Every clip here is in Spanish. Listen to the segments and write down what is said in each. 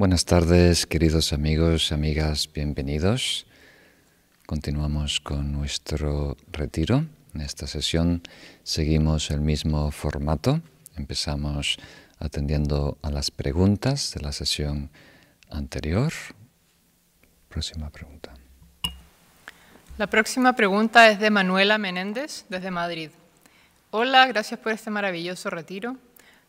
Buenas tardes, queridos amigos, amigas, bienvenidos. Continuamos con nuestro retiro. En esta sesión seguimos el mismo formato. Empezamos atendiendo a las preguntas de la sesión anterior. Próxima pregunta. La próxima pregunta es de Manuela Menéndez desde Madrid. Hola, gracias por este maravilloso retiro.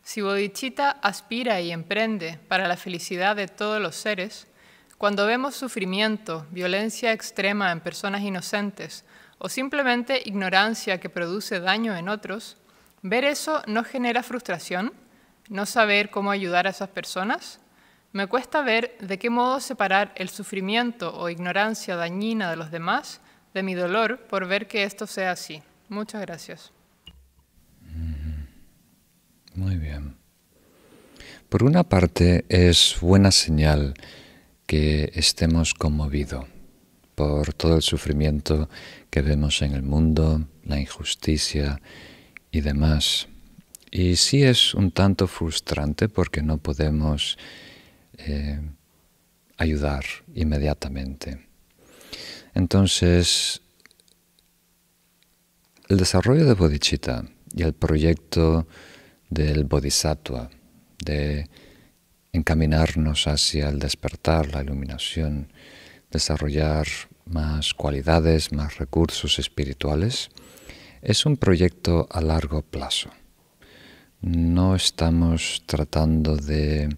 Si Bodhicitta aspira y emprende para la felicidad de todos los seres, cuando vemos sufrimiento, violencia extrema en personas inocentes o simplemente ignorancia que produce daño en otros, ¿ver eso no genera frustración? ¿No saber cómo ayudar a esas personas? Me cuesta ver de qué modo separar el sufrimiento o ignorancia dañina de los demás de mi dolor por ver que esto sea así. Muchas gracias. Muy bien. Por una parte es buena señal que estemos conmovidos por todo el sufrimiento que vemos en el mundo, la injusticia y demás. Y sí es un tanto frustrante porque no podemos eh, ayudar inmediatamente. Entonces, el desarrollo de Bodhicitta y el proyecto del bodhisattva, de encaminarnos hacia el despertar, la iluminación, desarrollar más cualidades, más recursos espirituales, es un proyecto a largo plazo. No estamos tratando de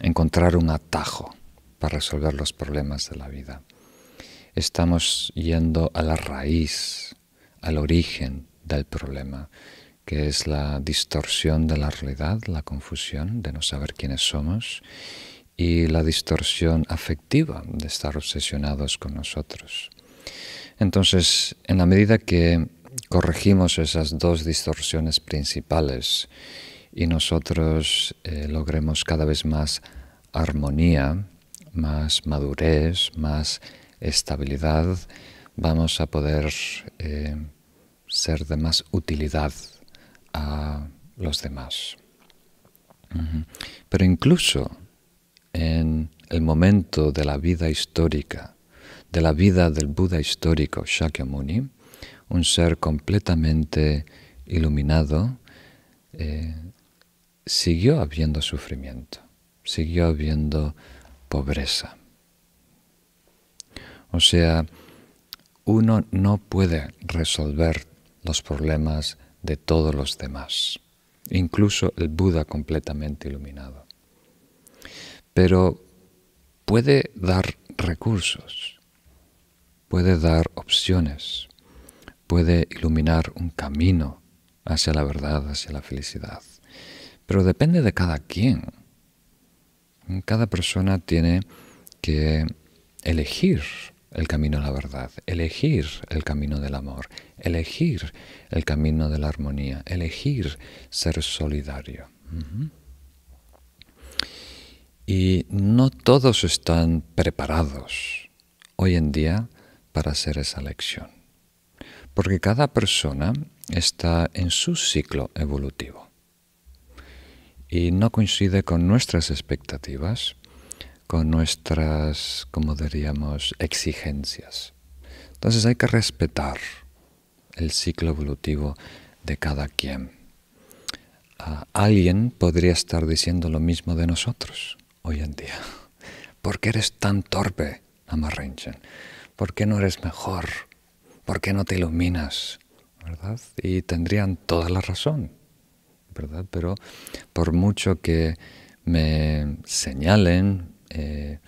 encontrar un atajo para resolver los problemas de la vida. Estamos yendo a la raíz, al origen del problema que es la distorsión de la realidad, la confusión de no saber quiénes somos y la distorsión afectiva de estar obsesionados con nosotros. Entonces, en la medida que corregimos esas dos distorsiones principales y nosotros eh, logremos cada vez más armonía, más madurez, más estabilidad, vamos a poder eh, ser de más utilidad a los demás. Pero incluso en el momento de la vida histórica, de la vida del Buda histórico Shakyamuni, un ser completamente iluminado, eh, siguió habiendo sufrimiento, siguió habiendo pobreza. O sea, uno no puede resolver los problemas de todos los demás, incluso el Buda completamente iluminado. Pero puede dar recursos, puede dar opciones, puede iluminar un camino hacia la verdad, hacia la felicidad. Pero depende de cada quien. Cada persona tiene que elegir el camino a la verdad, elegir el camino del amor, elegir el camino de la armonía, elegir ser solidario. Y no todos están preparados hoy en día para hacer esa elección, porque cada persona está en su ciclo evolutivo y no coincide con nuestras expectativas con nuestras, como diríamos, exigencias. Entonces hay que respetar el ciclo evolutivo de cada quien. Ah, alguien podría estar diciendo lo mismo de nosotros hoy en día. ¿Por qué eres tan torpe, Amarrenchen? ¿Por qué no eres mejor? ¿Por qué no te iluminas? ¿Verdad? Y tendrían toda la razón, ¿verdad? Pero por mucho que me señalen, eh,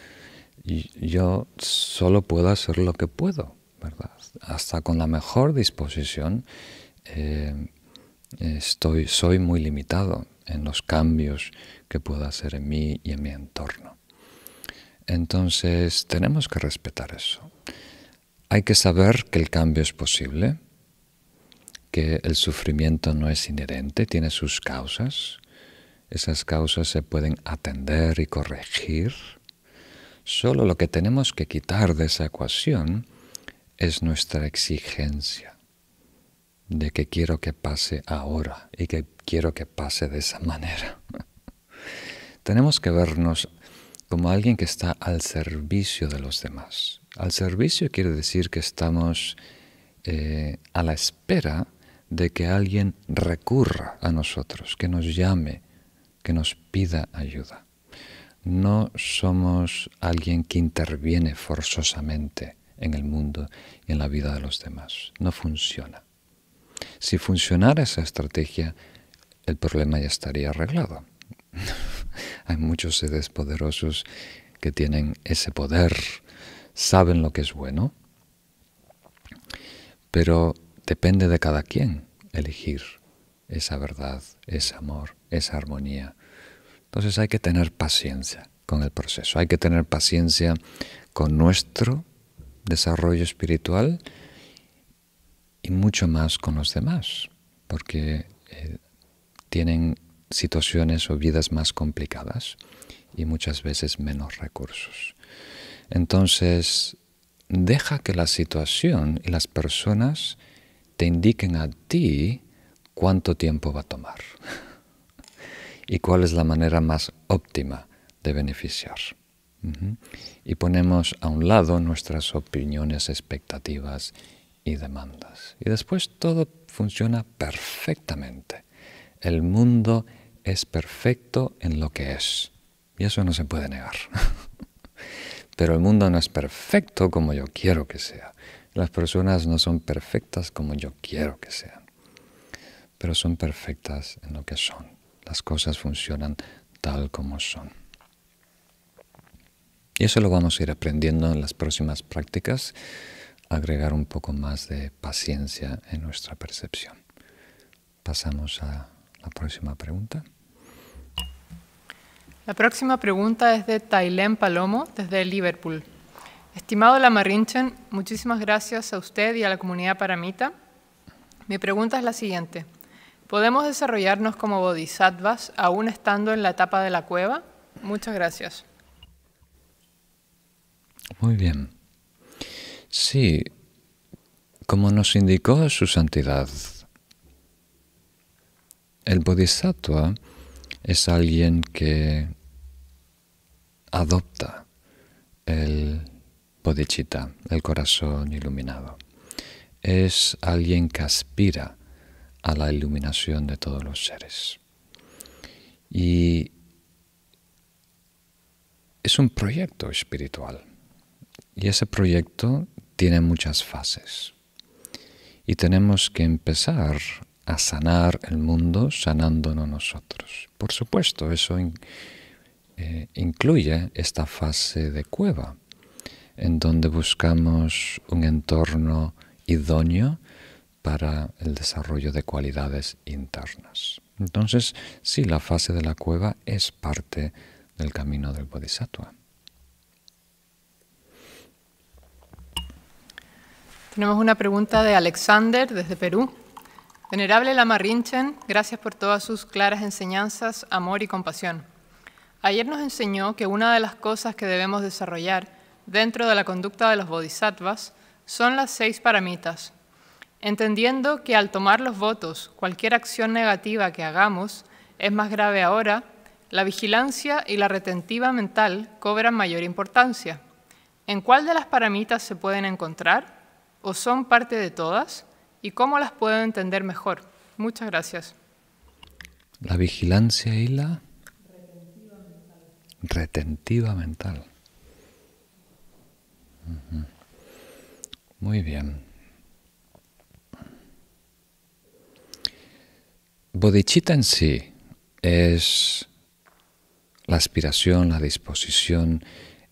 yo solo puedo hacer lo que puedo, ¿verdad? Hasta con la mejor disposición eh, estoy, soy muy limitado en los cambios que puedo hacer en mí y en mi entorno. Entonces tenemos que respetar eso. Hay que saber que el cambio es posible, que el sufrimiento no es inherente, tiene sus causas, esas causas se pueden atender y corregir. Solo lo que tenemos que quitar de esa ecuación es nuestra exigencia de que quiero que pase ahora y que quiero que pase de esa manera. tenemos que vernos como alguien que está al servicio de los demás. Al servicio quiere decir que estamos eh, a la espera de que alguien recurra a nosotros, que nos llame, que nos pida ayuda. No somos alguien que interviene forzosamente en el mundo y en la vida de los demás. No funciona. Si funcionara esa estrategia, el problema ya estaría arreglado. Hay muchos seres poderosos que tienen ese poder, saben lo que es bueno, pero depende de cada quien elegir esa verdad, ese amor, esa armonía. Entonces hay que tener paciencia con el proceso, hay que tener paciencia con nuestro desarrollo espiritual y mucho más con los demás, porque eh, tienen situaciones o vidas más complicadas y muchas veces menos recursos. Entonces, deja que la situación y las personas te indiquen a ti cuánto tiempo va a tomar y cuál es la manera más óptima de beneficiar. Y ponemos a un lado nuestras opiniones, expectativas y demandas. Y después todo funciona perfectamente. El mundo es perfecto en lo que es. Y eso no se puede negar. Pero el mundo no es perfecto como yo quiero que sea. Las personas no son perfectas como yo quiero que sean. Pero son perfectas en lo que son. Las cosas funcionan tal como son. Y eso lo vamos a ir aprendiendo en las próximas prácticas, agregar un poco más de paciencia en nuestra percepción. Pasamos a la próxima pregunta. La próxima pregunta es de Tailén Palomo, desde Liverpool. Estimado Lamarrinchen, muchísimas gracias a usted y a la comunidad paramita. Mi pregunta es la siguiente. ¿Podemos desarrollarnos como bodhisattvas aún estando en la etapa de la cueva? Muchas gracias. Muy bien. Sí, como nos indicó su santidad, el bodhisattva es alguien que adopta el bodhicitta, el corazón iluminado. Es alguien que aspira a la iluminación de todos los seres. Y es un proyecto espiritual. Y ese proyecto tiene muchas fases. Y tenemos que empezar a sanar el mundo sanándonos nosotros. Por supuesto, eso eh, incluye esta fase de cueva, en donde buscamos un entorno idóneo para el desarrollo de cualidades internas. Entonces, sí, la fase de la cueva es parte del camino del Bodhisattva. Tenemos una pregunta de Alexander desde Perú. Venerable Lama Rinchen, gracias por todas sus claras enseñanzas, amor y compasión. Ayer nos enseñó que una de las cosas que debemos desarrollar dentro de la conducta de los bodhisattvas son las seis paramitas, entendiendo que al tomar los votos, cualquier acción negativa que hagamos es más grave ahora, la vigilancia y la retentiva mental cobran mayor importancia. ¿En cuál de las paramitas se pueden encontrar? ¿O son parte de todas? y cómo las puedo entender mejor. Muchas gracias. La vigilancia y la retentiva mental. Muy bien. Bodhicitta en sí es la aspiración, la disposición,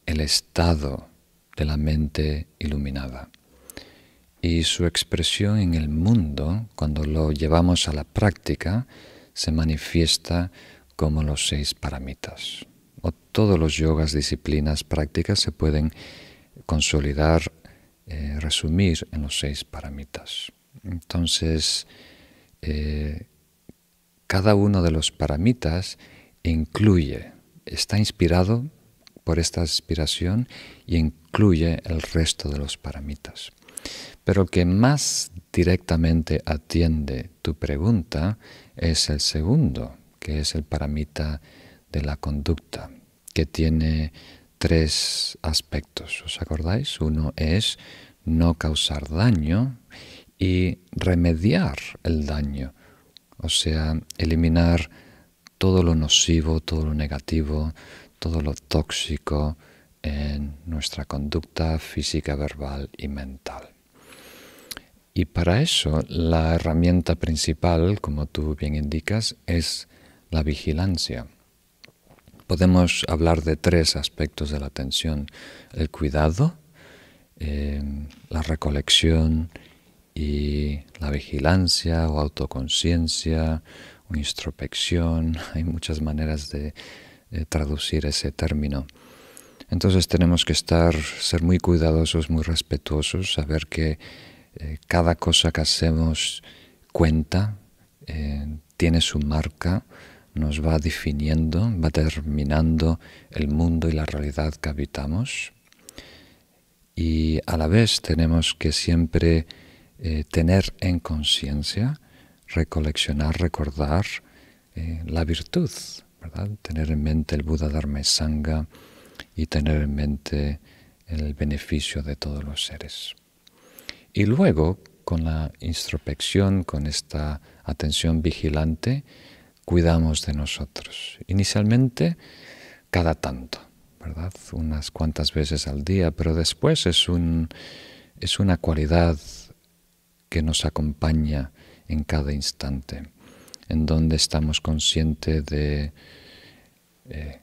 el estado de la mente iluminada y su expresión en el mundo, cuando lo llevamos a la práctica, se manifiesta como los seis paramitas. O todos los yogas, disciplinas, prácticas se pueden consolidar, eh, resumir en los seis paramitas. Entonces, eh, cada uno de los paramitas incluye, está inspirado por esta inspiración y incluye el resto de los paramitas. Pero que más directamente atiende tu pregunta es el segundo, que es el paramita de la conducta, que tiene tres aspectos, ¿os acordáis? Uno es no causar daño y remediar el daño, o sea, eliminar todo lo nocivo, todo lo negativo, todo lo tóxico en nuestra conducta física, verbal y mental. Y para eso la herramienta principal, como tú bien indicas, es la vigilancia. Podemos hablar de tres aspectos de la atención. El cuidado, eh, la recolección y la vigilancia o autoconciencia o introspección. Hay muchas maneras de, traducir ese término. Entonces tenemos que estar, ser muy cuidadosos, muy respetuosos, saber que eh, cada cosa que hacemos cuenta, eh, tiene su marca, nos va definiendo, va determinando el mundo y la realidad que habitamos. Y a la vez tenemos que siempre eh, tener en conciencia, recoleccionar, recordar la virtud. Tener en mente el Buda Dharma Sangha y tener en mente el beneficio de todos los seres. Y luego, con la introspección, con esta atención vigilante, cuidamos de nosotros. Inicialmente, cada tanto, ¿verdad? Unas cuantas veces al día, pero después es una cualidad que nos acompaña en cada instante, en donde estamos conscientes de eh,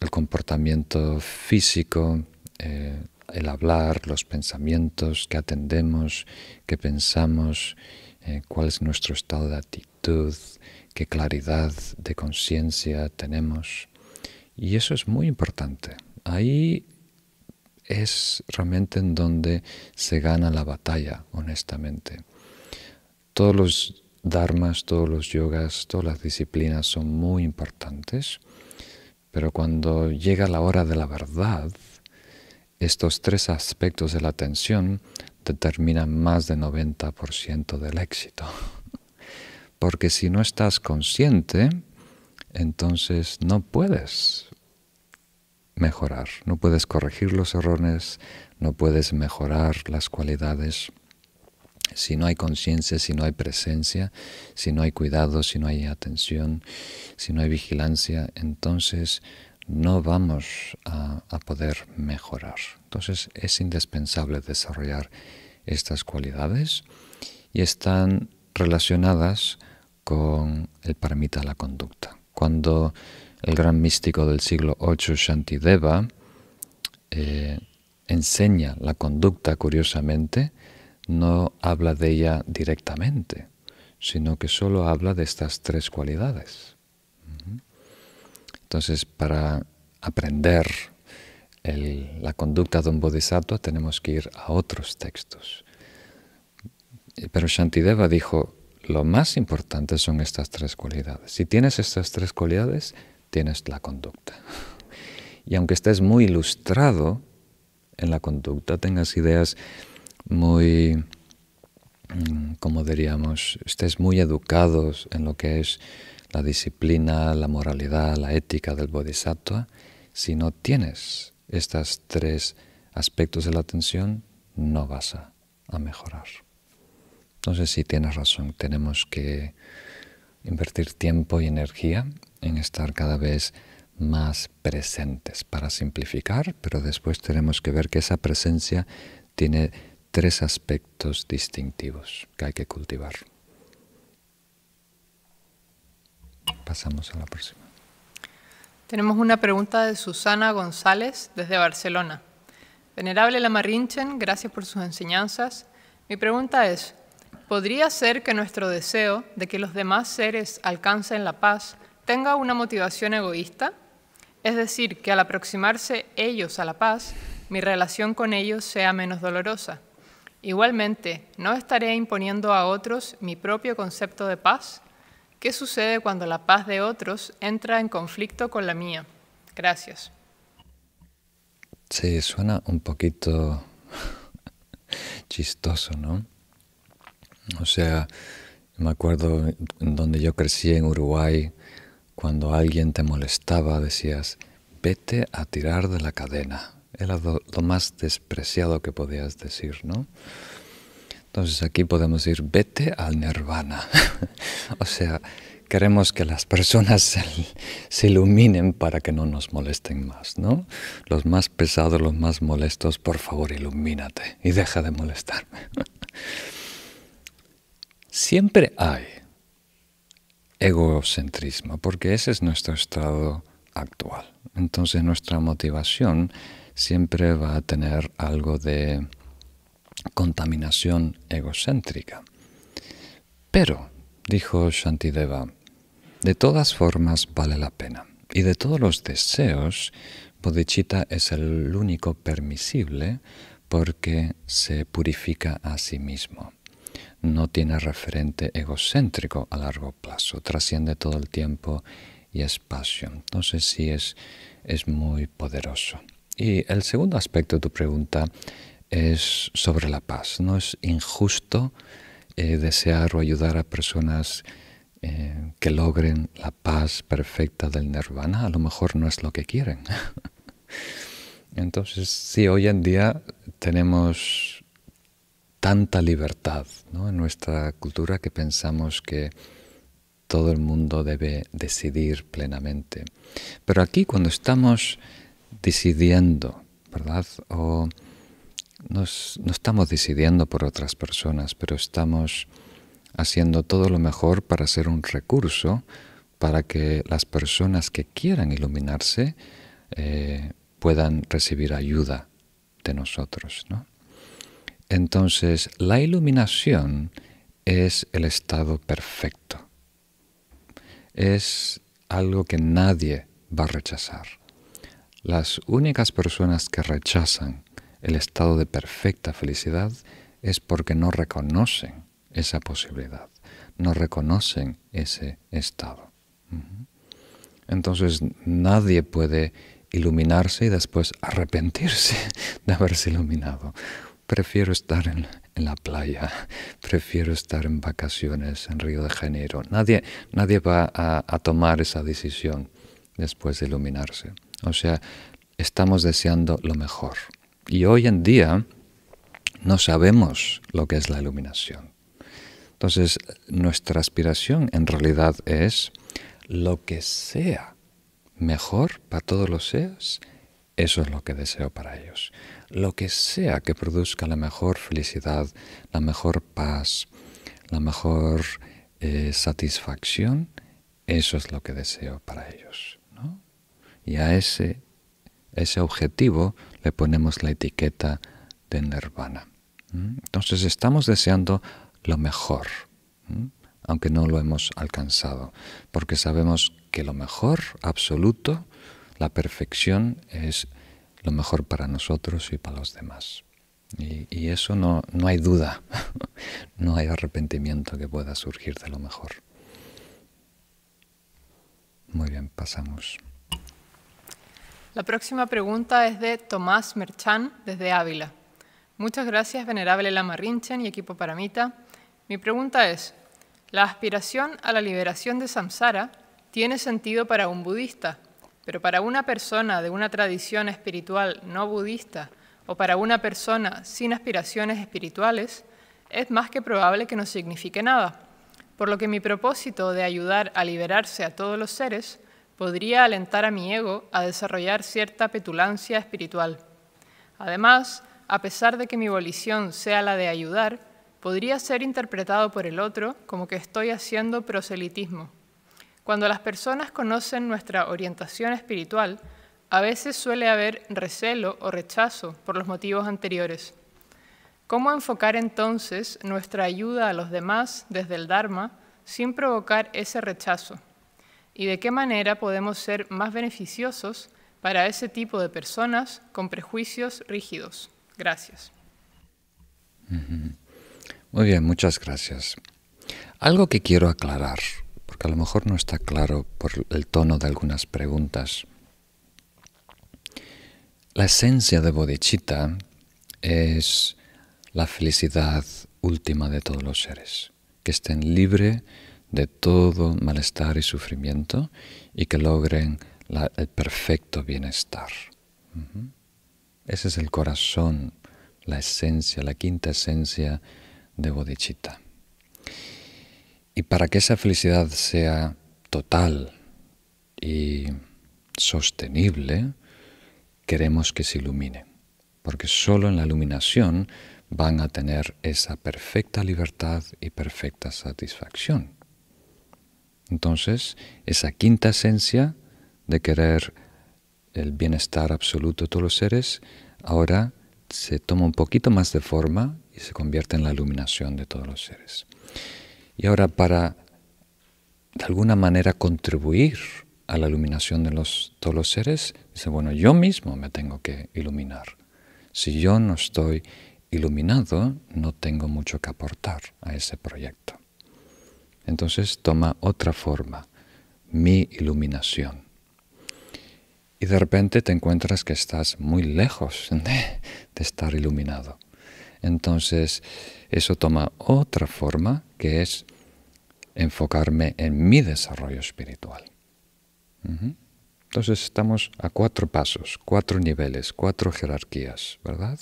el comportamiento físico, eh, el hablar, los pensamientos que atendemos, que pensamos, eh, cuál es nuestro estado de actitud, qué claridad de conciencia tenemos. Y eso es muy importante. Ahí es realmente en donde se gana la batalla, honestamente. Todos los dharmas, todos los yogas, todas las disciplinas son muy importantes, pero cuando llega la hora de la verdad, estos tres aspectos de la atención determinan más del 90% del éxito. Porque si no estás consciente, entonces no puedes mejorar, no puedes corregir los errores, no puedes mejorar las cualidades. Si no hay conciencia, si no hay presencia, si no hay cuidado, si no hay atención, si no hay vigilancia, entonces no vamos a, poder mejorar. Entonces es indispensable desarrollar estas cualidades y están relacionadas con el paramita de la conducta. Cuando el gran místico del siglo VIII, Shantideva, eh, enseña la conducta, curiosamente, no habla de ella directamente, sino que solo habla de estas tres cualidades. Entonces, para aprender la conducta de un bodhisattva tenemos que ir a otros textos. Pero Shantideva dijo, lo más importante son estas tres cualidades. Si tienes estas tres cualidades, tienes la conducta. Y aunque estés muy ilustrado en la conducta, tengas ideas muy, mm, como diríamos, estés muy educados en lo que es la disciplina, la moralidad, la ética del bodhisattva, si no tienes estos tres aspectos de la atención, no vas a, mejorar. Entonces sí tienes razón, tenemos que invertir tiempo y energía en estar cada vez más presentes para simplificar, pero después tenemos que ver que esa presencia tiene tres aspectos distintivos que hay que cultivar. Pasamos a la próxima. Tenemos una pregunta de Susana González desde Barcelona. Venerable Lama Rinchen, gracias por sus enseñanzas. Mi pregunta es, ¿podría ser que nuestro deseo de que los demás seres alcancen la paz tenga una motivación egoísta? Es decir, que al aproximarse ellos a la paz, mi relación con ellos sea menos dolorosa. Igualmente, ¿no estaré imponiendo a otros mi propio concepto de paz? ¿Qué sucede cuando la paz de otros entra en conflicto con la mía? Gracias. Sí, suena un poquito chistoso, ¿no? O sea, me acuerdo donde yo crecí en Uruguay, cuando alguien te molestaba, decías, vete a tirar de la cadena. Era lo, más despreciado que podías decir, ¿no? Entonces aquí podemos decir, vete al nirvana. o sea, queremos que las personas se, se, iluminen para que no nos molesten más, ¿no? Los más pesados, los más molestos, por favor, ilumínate y deja de molestarme. Siempre hay egocentrismo, porque ese es nuestro estado actual. Entonces nuestra motivación siempre va a tener algo de contaminación egocéntrica. Pero, dijo Shantideva, de todas formas vale la pena. Y de todos los deseos, bodhicitta es el único permisible porque se purifica a sí mismo. No tiene referente egocéntrico a largo plazo, trasciende todo el tiempo y espacio. Entonces sí es, es muy poderoso. Y el segundo aspecto de tu pregunta es sobre la paz. No es injusto eh, desear o ayudar a personas eh, que logren la paz perfecta del nirvana. A lo mejor no es lo que quieren. Entonces, sí, hoy en día tenemos tanta libertad en nuestra cultura que pensamos que todo el mundo debe decidir plenamente. Pero aquí cuando estamos decidiendo, ¿verdad? O no estamos decidiendo por otras personas, pero estamos haciendo todo lo mejor para ser un recurso para que las personas que quieran iluminarse eh, puedan recibir ayuda de nosotros. ¿no? Entonces, la iluminación es el estado perfecto es algo que nadie va a rechazar. Las únicas personas que rechazan el estado de perfecta felicidad es porque no reconocen esa posibilidad, no reconocen ese estado. Entonces nadie puede iluminarse y después arrepentirse de haberse iluminado. Prefiero estar en, la playa, prefiero estar en vacaciones en Río de Janeiro. Nadie, nadie va a, tomar esa decisión después de iluminarse. O sea, estamos deseando lo mejor. Y hoy en día no sabemos lo que es la iluminación. Entonces, nuestra aspiración en realidad es lo que sea mejor para todos los seres, eso es lo que deseo para ellos lo que sea que produzca la mejor felicidad, la mejor paz, la mejor eh, satisfacción, eso es lo que deseo para ellos. Y a ese, ese objetivo le ponemos la etiqueta de nirvana. Entonces estamos deseando lo mejor, aunque no lo hemos alcanzado, porque sabemos que lo mejor absoluto, la perfección, es lo mejor para nosotros y para los demás. Y, eso no, no hay duda, no hay arrepentimiento que pueda surgir de lo mejor. Muy bien, pasamos. La próxima pregunta es de Tomás Merchan desde Ávila. Muchas gracias, Venerable Lama Rinchen y equipo Paramita. Mi pregunta es, ¿la aspiración a la liberación de samsara tiene sentido para un budista? Pero para una persona de una tradición espiritual no budista o para una persona sin aspiraciones espirituales, es más que probable que no signifique nada, por lo que mi propósito de ayudar a liberarse a todos los seres podría alentar a mi ego a desarrollar cierta petulancia espiritual. Además, a pesar de que mi volición sea la de ayudar, podría ser interpretado por el otro como que estoy haciendo proselitismo. Cuando las personas conocen nuestra orientación espiritual, a veces suele haber recelo o rechazo por los motivos anteriores. ¿Cómo enfocar entonces nuestra ayuda a los demás desde el Dharma sin provocar ese rechazo? ¿Y de qué manera podemos ser más beneficiosos para ese tipo de personas con prejuicios rígidos? Gracias. Muy bien, muchas gracias. Algo que quiero aclarar a lo mejor no está claro por el tono de algunas preguntas. La esencia de bodhicitta es la felicidad última de todos los seres, que estén libres de todo malestar y sufrimiento y que logren el perfecto bienestar. Ese es el corazón, la esencia, la quinta esencia de bodhicitta. Y para que esa felicidad sea total y sostenible, queremos que se ilumine, porque solo en la iluminación van a tener esa perfecta libertad y perfecta satisfacción. Entonces, esa quinta esencia de querer el bienestar absoluto de todos los seres, ahora se toma un poquito más de forma y se convierte en la iluminación de todos los seres. Y ahora para de alguna manera contribuir a la iluminación de los, todos los seres, dice, bueno, yo mismo me tengo que iluminar. Si yo no estoy iluminado, no tengo mucho que aportar a ese proyecto. Entonces toma otra forma, mi iluminación. Y de repente te encuentras que estás muy lejos de, de estar iluminado. Entonces eso toma otra forma que es enfocarme en mi desarrollo espiritual. Entonces estamos a cuatro pasos, cuatro niveles, cuatro jerarquías, ¿verdad?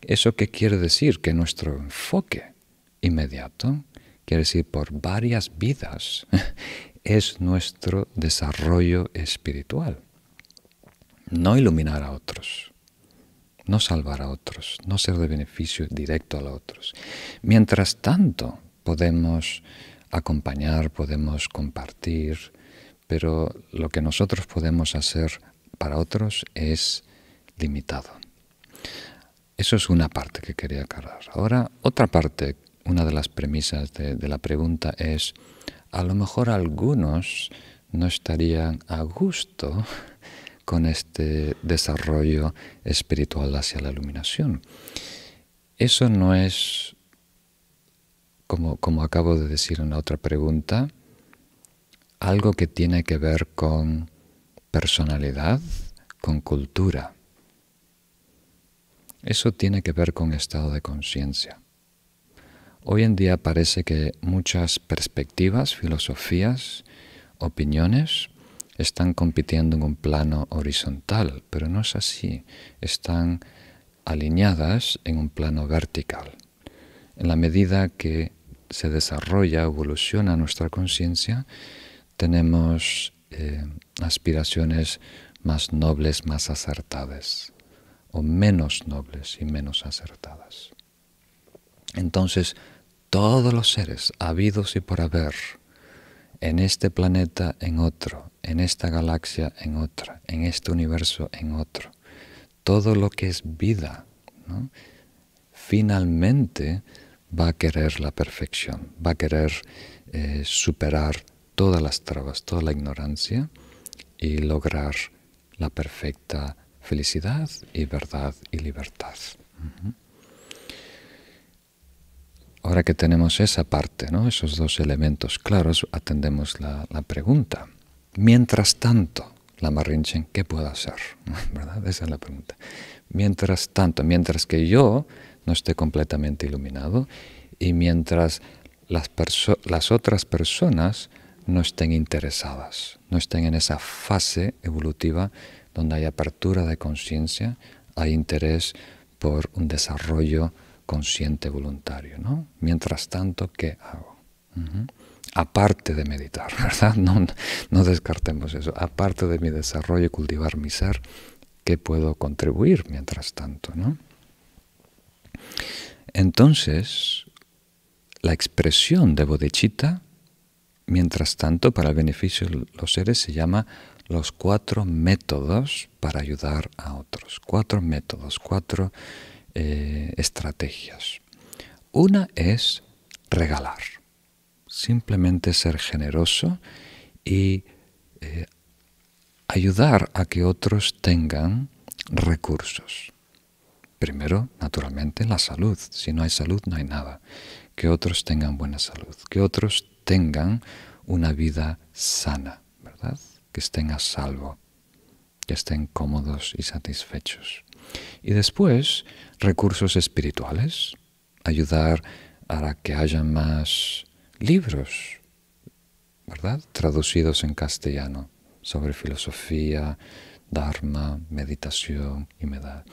¿Eso qué quiere decir? Que nuestro enfoque inmediato, quiere decir por varias vidas, es nuestro desarrollo espiritual. No iluminar a otros, no salvar a otros, no ser de beneficio directo a los otros. Mientras tanto, podemos acompañar, podemos compartir, pero lo que nosotros podemos hacer para otros es limitado. Eso es una parte que quería aclarar. Ahora, otra parte, una de las premisas de, de la pregunta es, a lo mejor algunos no estarían a gusto con este desarrollo espiritual hacia la iluminación. Eso no es, como, como acabo de decir en la otra pregunta, algo que tiene que ver con personalidad, con cultura. Eso tiene que ver con estado de conciencia. Hoy en día parece que muchas perspectivas, filosofías, opiniones están compitiendo en un plano horizontal, pero no es así. Están alineadas en un plano vertical. En la medida que se desarrolla, evoluciona nuestra conciencia, tenemos eh, aspiraciones más nobles, más acertadas, o menos nobles y menos acertadas. Entonces, todos los seres habidos y por haber, en este planeta, en otro, en esta galaxia, en otra, en este universo, en otro, todo lo que es vida, finalmente va a querer la perfección, va a querer eh, superar todas las trabas, toda la ignorancia y lograr la perfecta felicidad y verdad y libertad. Ahora que tenemos esa parte, ¿no? esos dos elementos claros, atendemos la, pregunta. Mientras tanto, la Marrinchen, ¿qué puedo hacer? Esa es la pregunta. Mientras tanto, mientras que yo no esté completamente iluminado y mientras las, las otras personas no estén interesadas, no estén en esa fase evolutiva donde hay apertura de conciencia, hay interés por un desarrollo consciente voluntario. ¿no? Mientras tanto, ¿qué hago? Aparte de meditar, ¿verdad? No, descartemos eso. Aparte de mi desarrollo y cultivar mi ser, ¿qué puedo contribuir mientras tanto? ¿no? Entonces, la expresión de bodhicitta Mientras tanto, para el beneficio de los seres se llama los cuatro métodos para ayudar a otros. Cuatro métodos, cuatro eh, estrategias. Una es regalar, simplemente ser generoso y eh, ayudar a que otros tengan recursos. Primero, naturalmente, la salud. Si no hay salud, no hay nada. Que otros tengan buena salud, que otros tengan una vida sana, ¿verdad? Que estén a salvo, que estén cómodos y satisfechos. Y después, recursos espirituales, ayudar a que haya más libros, ¿verdad? Traducidos en castellano, sobre filosofía, dharma, meditación y medad.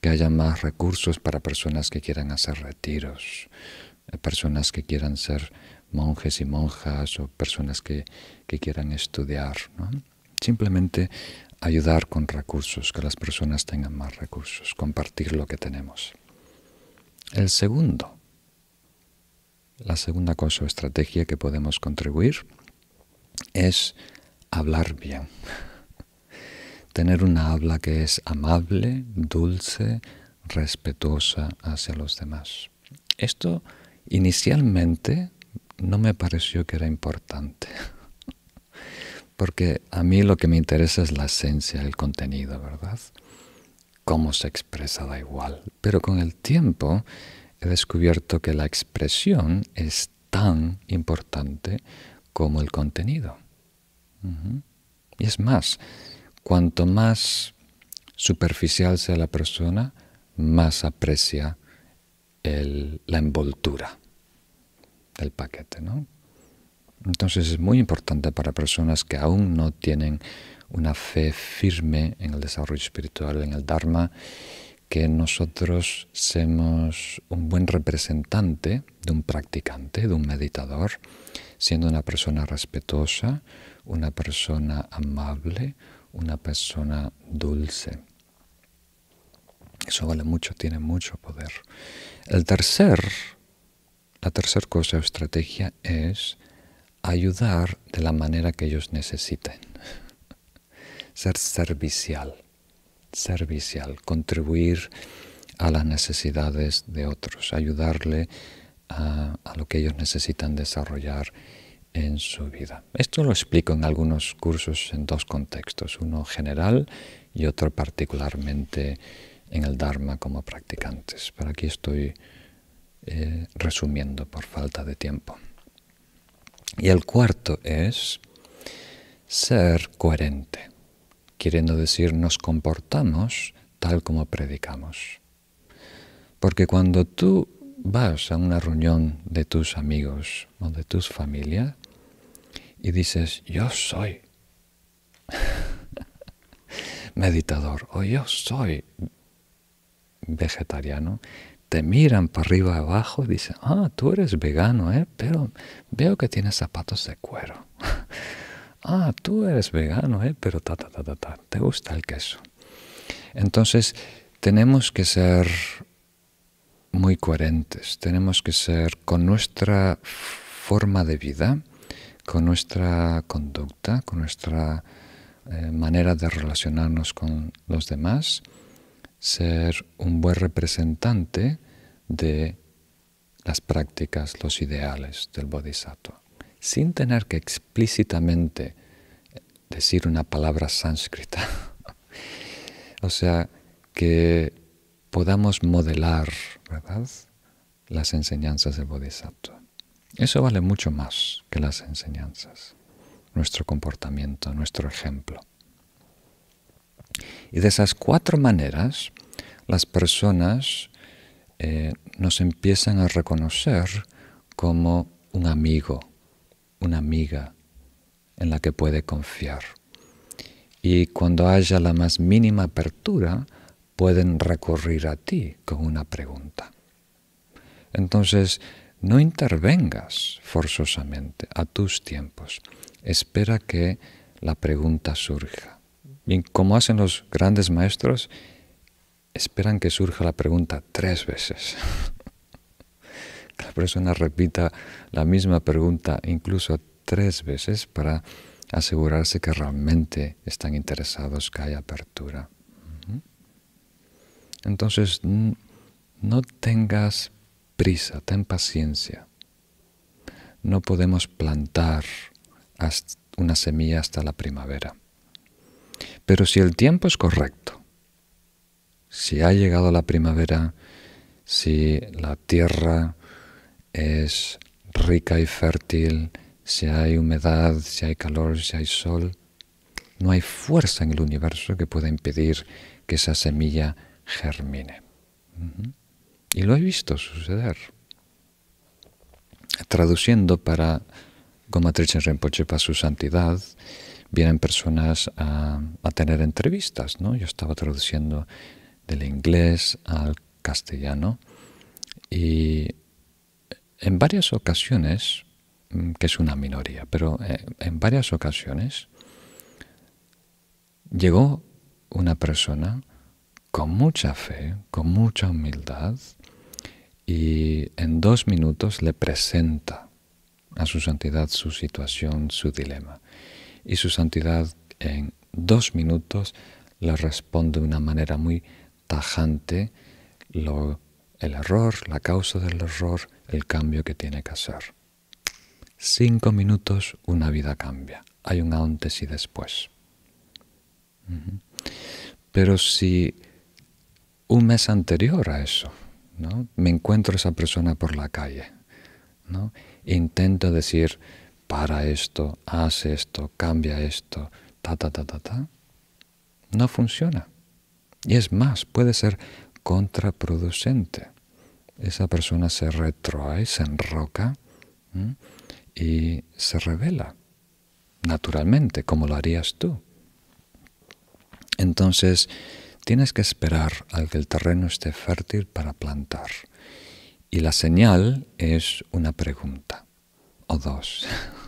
Que haya más recursos para personas que quieran hacer retiros, eh, personas que quieran ser monjes y monjas o personas que, quieran estudiar. Simplemente ayudar con recursos, que las personas tengan más recursos, compartir lo que tenemos. El segundo, la segunda cosa o estrategia que podemos contribuir es hablar bien. Tener una habla que es amable, dulce, respetuosa hacia los demás. Esto inicialmente no me pareció que era importante, porque a mí lo que me interesa es la esencia, el contenido, ¿verdad? Cómo se expresa da igual, pero con el tiempo he descubierto que la expresión es tan importante como el contenido. Y es más, cuanto más superficial sea la persona, más aprecia la envoltura del paquete. ¿no? Entonces es muy importante para personas que aún no tienen una fe firme en el desarrollo espiritual, en el Dharma, que nosotros seamos un buen representante de un practicante, de un meditador, siendo una persona respetuosa, una persona amable, una persona dulce. Eso vale mucho, tiene mucho poder. El tercer la tercera cosa o estrategia es ayudar de la manera que ellos necesiten. Ser servicial, servicial, contribuir a las necesidades de otros, ayudarle a, lo que ellos necesitan desarrollar en su vida. Esto lo explico en algunos cursos en dos contextos, uno general y otro particularmente en el Dharma como practicantes. Pero aquí estoy eh, resumiendo por falta de tiempo. Y el cuarto es ser coherente, queriendo decir nos comportamos tal como predicamos. Porque cuando tú vas a una reunión de tus amigos o de tus familias y dices, yo soy meditador o yo soy vegetariano, te miran para arriba y abajo y dicen, ah, tú eres vegano, ¿eh? pero veo que tienes zapatos de cuero. ah, tú eres vegano, ¿eh? pero ta, ta, ta, ta, ta, te gusta el queso. Entonces, tenemos que ser muy coherentes, tenemos que ser con nuestra forma de vida, con nuestra conducta, con nuestra eh, manera de relacionarnos con los demás, ser un buen representante de las prácticas, los ideales del bodhisattva, sin tener que explícitamente decir una palabra sánscrita. o sea, que podamos modelar, ¿verdad?, las enseñanzas del bodhisattva. Eso vale mucho más que las enseñanzas, nuestro comportamiento, nuestro ejemplo. Y de esas cuatro maneras, las personas eh, nos empiezan a reconocer como un amigo, una amiga en la que puede confiar. Y cuando haya la más mínima apertura, pueden recurrir a ti con una pregunta. Entonces, no intervengas forzosamente a tus tiempos. Espera que la pregunta surja. Bien, como hacen los grandes maestros, esperan que surja la pregunta tres veces. la persona repita la misma pregunta incluso tres veces para asegurarse que realmente están interesados, que hay apertura. Entonces, no tengas prisa, ten paciencia. No podemos plantar una semilla hasta la primavera. Pero si el tiempo es correcto, si ha llegado la primavera, si la tierra es rica y fértil, si hay humedad, si hay calor, si hay sol, no hay fuerza en el universo que pueda impedir que esa semilla germine. Y lo he visto suceder. Traduciendo para Goma Rinpoche para su santidad, vienen personas a, tener entrevistas, ¿no? Yo estaba traduciendo del inglés al castellano y en varias ocasiones, mm, que es una minoría, pero eh, en varias ocasiones llegó una persona con mucha fe, con mucha humildad, y en dos minutos le presenta a su santidad su situación, su dilema. Y su santidad en dos minutos le responde de una manera muy tajante el error, la causa del error, el cambio que tiene que hacer. Cinco minutos, una vida cambia. Hay un antes y después. Pero si un mes anterior a eso, ¿no? me encuentro esa persona por la calle, ¿no? intento decir, para esto, haz esto, cambia esto, ta, ta, ta, ta, ta, no funciona. Y es más, puede ser contraproducente. Esa persona se retroae, se enroca y se revela naturalmente, como lo harías tú. Entonces, tienes que esperar a que el terreno esté fértil para plantar. Y la señal es una pregunta o dos.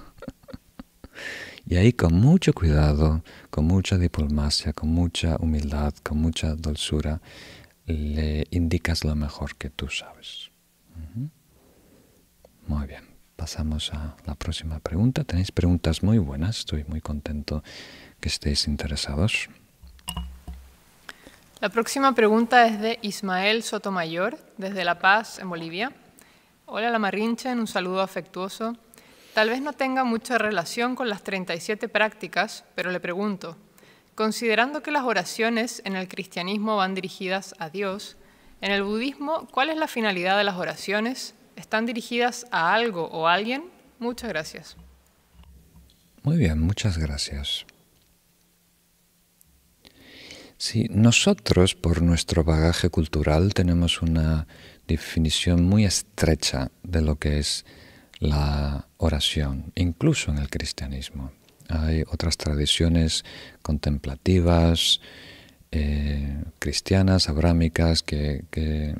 y ahí con mucho cuidado, con mucha diplomacia, con mucha humildad, con mucha dulzura, le indicas lo mejor que tú sabes. Muy bien, pasamos a la próxima pregunta. Tenéis preguntas muy buenas, estoy muy contento que estéis interesados. La próxima pregunta es de Ismael Sotomayor, desde La Paz, en Bolivia. Hola, La Marinche, un saludo afectuoso. Tal vez no tenga mucha relación con las 37 prácticas, pero le pregunto, considerando que las oraciones en el cristianismo van dirigidas a Dios, en el budismo, ¿cuál es la finalidad de las oraciones? ¿Están dirigidas a algo o a alguien? Muchas gracias. Muy bien, muchas gracias. Sí, nosotros por nuestro bagaje cultural tenemos una definición muy estrecha de lo que es la oración, incluso en el cristianismo. Hay otras tradiciones contemplativas, eh, cristianas, abrámicas, que, que,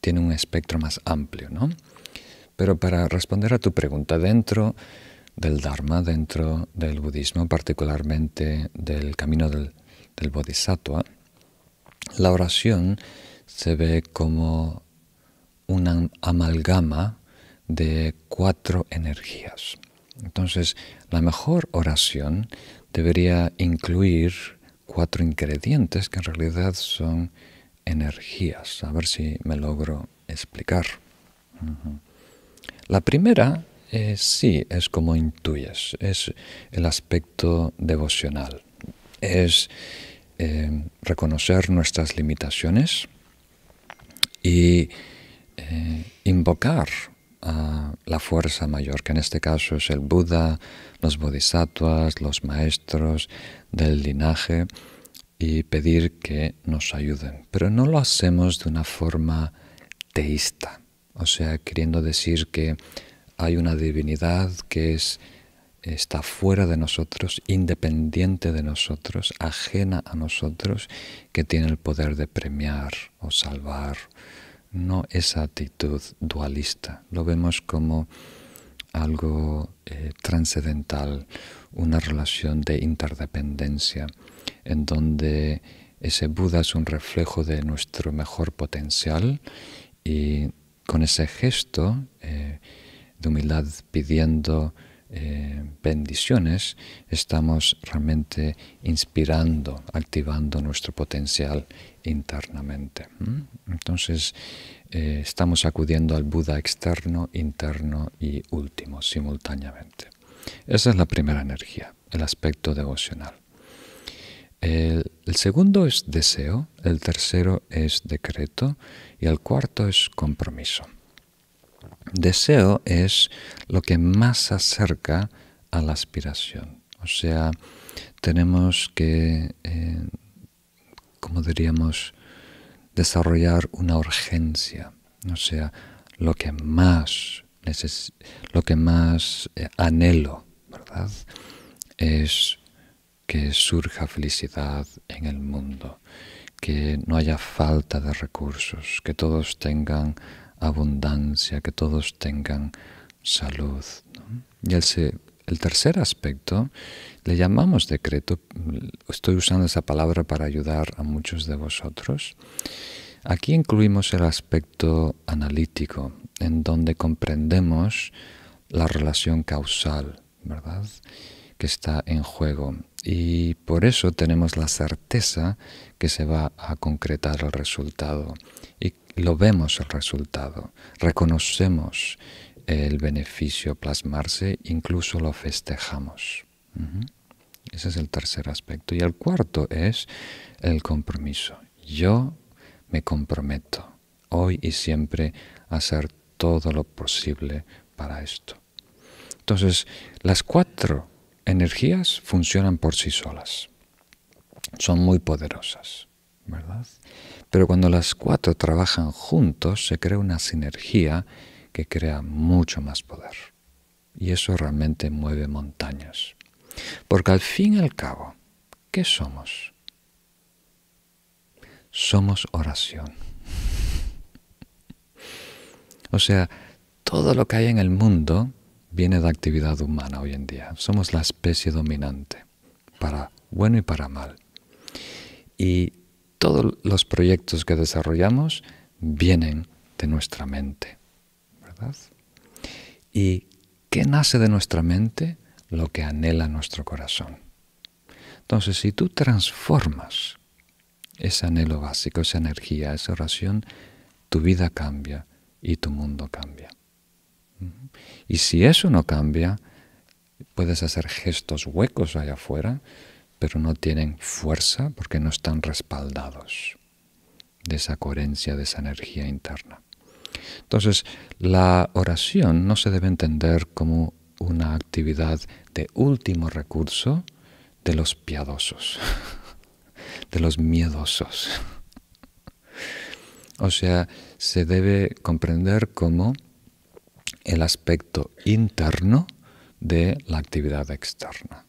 tienen un espectro más amplio. ¿no? Pero para responder a tu pregunta, dentro del Dharma, dentro del budismo, particularmente del camino del del bodhisattva, la oración se ve como una amalgama de cuatro energías. Entonces, la mejor oración debería incluir cuatro ingredientes que en realidad son energías. A ver si me logro explicar. La primera eh, sí es como intuyes, es el aspecto devocional es eh, reconocer nuestras limitaciones y eh, invocar la fuerza mayor, que en este caso es el Buda, los bodhisattvas, los maestros del linaje, y pedir que nos ayuden. Pero no lo hacemos de una forma teísta, o sea, queriendo decir que hay una divinidad que es está fuera de nosotros, independiente de nosotros, ajena a nosotros, que tiene el poder de premiar o salvar. No esa actitud dualista, lo vemos como algo eh, transcendental, una relación de interdependencia, en donde ese Buda es un reflejo de nuestro mejor potencial y con ese gesto eh, de humildad pidiendo eh, bendiciones, estamos realmente inspirando, activando nuestro potencial internamente. Entonces, eh, estamos acudiendo al Buda externo, interno y último simultáneamente. Esa es la primera energía, el aspecto devocional. el, segundo es deseo, el tercero es decreto y el cuarto es compromiso. Deseo es lo que más acerca a la aspiración. O sea, tenemos que, eh, como diríamos, desarrollar una urgencia. O sea, lo que más, lo que más eh, anhelo, ¿verdad? es que surja felicidad en el mundo, que no haya falta de recursos, que todos tengan abundancia, que todos tengan salud. Y el, el tercer aspecto le llamamos decreto, estoy usando esa palabra para ayudar a muchos de vosotros. Aquí incluimos el aspecto analítico, en donde comprendemos la relación causal, ¿verdad? Que está en juego. Y por eso tenemos la certeza que se va a concretar el resultado. Lo vemos el resultado, reconocemos el beneficio plasmarse, incluso lo festejamos. Ese es el tercer aspecto. Y el cuarto es el compromiso. Yo me comprometo hoy y siempre a hacer todo lo posible para esto. Entonces, las cuatro energías funcionan por sí solas. Son muy poderosas, ¿verdad? Pero cuando las cuatro trabajan juntos, se crea una sinergia que crea mucho más poder. Y eso realmente mueve montañas. Porque al fin y al cabo, ¿qué somos? Somos oración. O sea, todo lo que hay en el mundo viene de actividad humana hoy en día. Somos la especie dominante, para bueno y para mal. Y todos los proyectos que desarrollamos vienen de nuestra mente. ¿verdad? ¿Y qué nace de nuestra mente? Lo que anhela nuestro corazón. Entonces, si tú transformas ese anhelo básico, esa energía, esa oración, tu vida cambia y tu mundo cambia. Y si eso no cambia, puedes hacer gestos huecos allá afuera, pero no tienen fuerza porque no están respaldados de esa coherencia, de esa energía interna. Entonces, la oración no se debe entender como una actividad de último recurso de los piadosos, de los miedosos. O sea, se debe comprender como el aspecto interno de la actividad externa.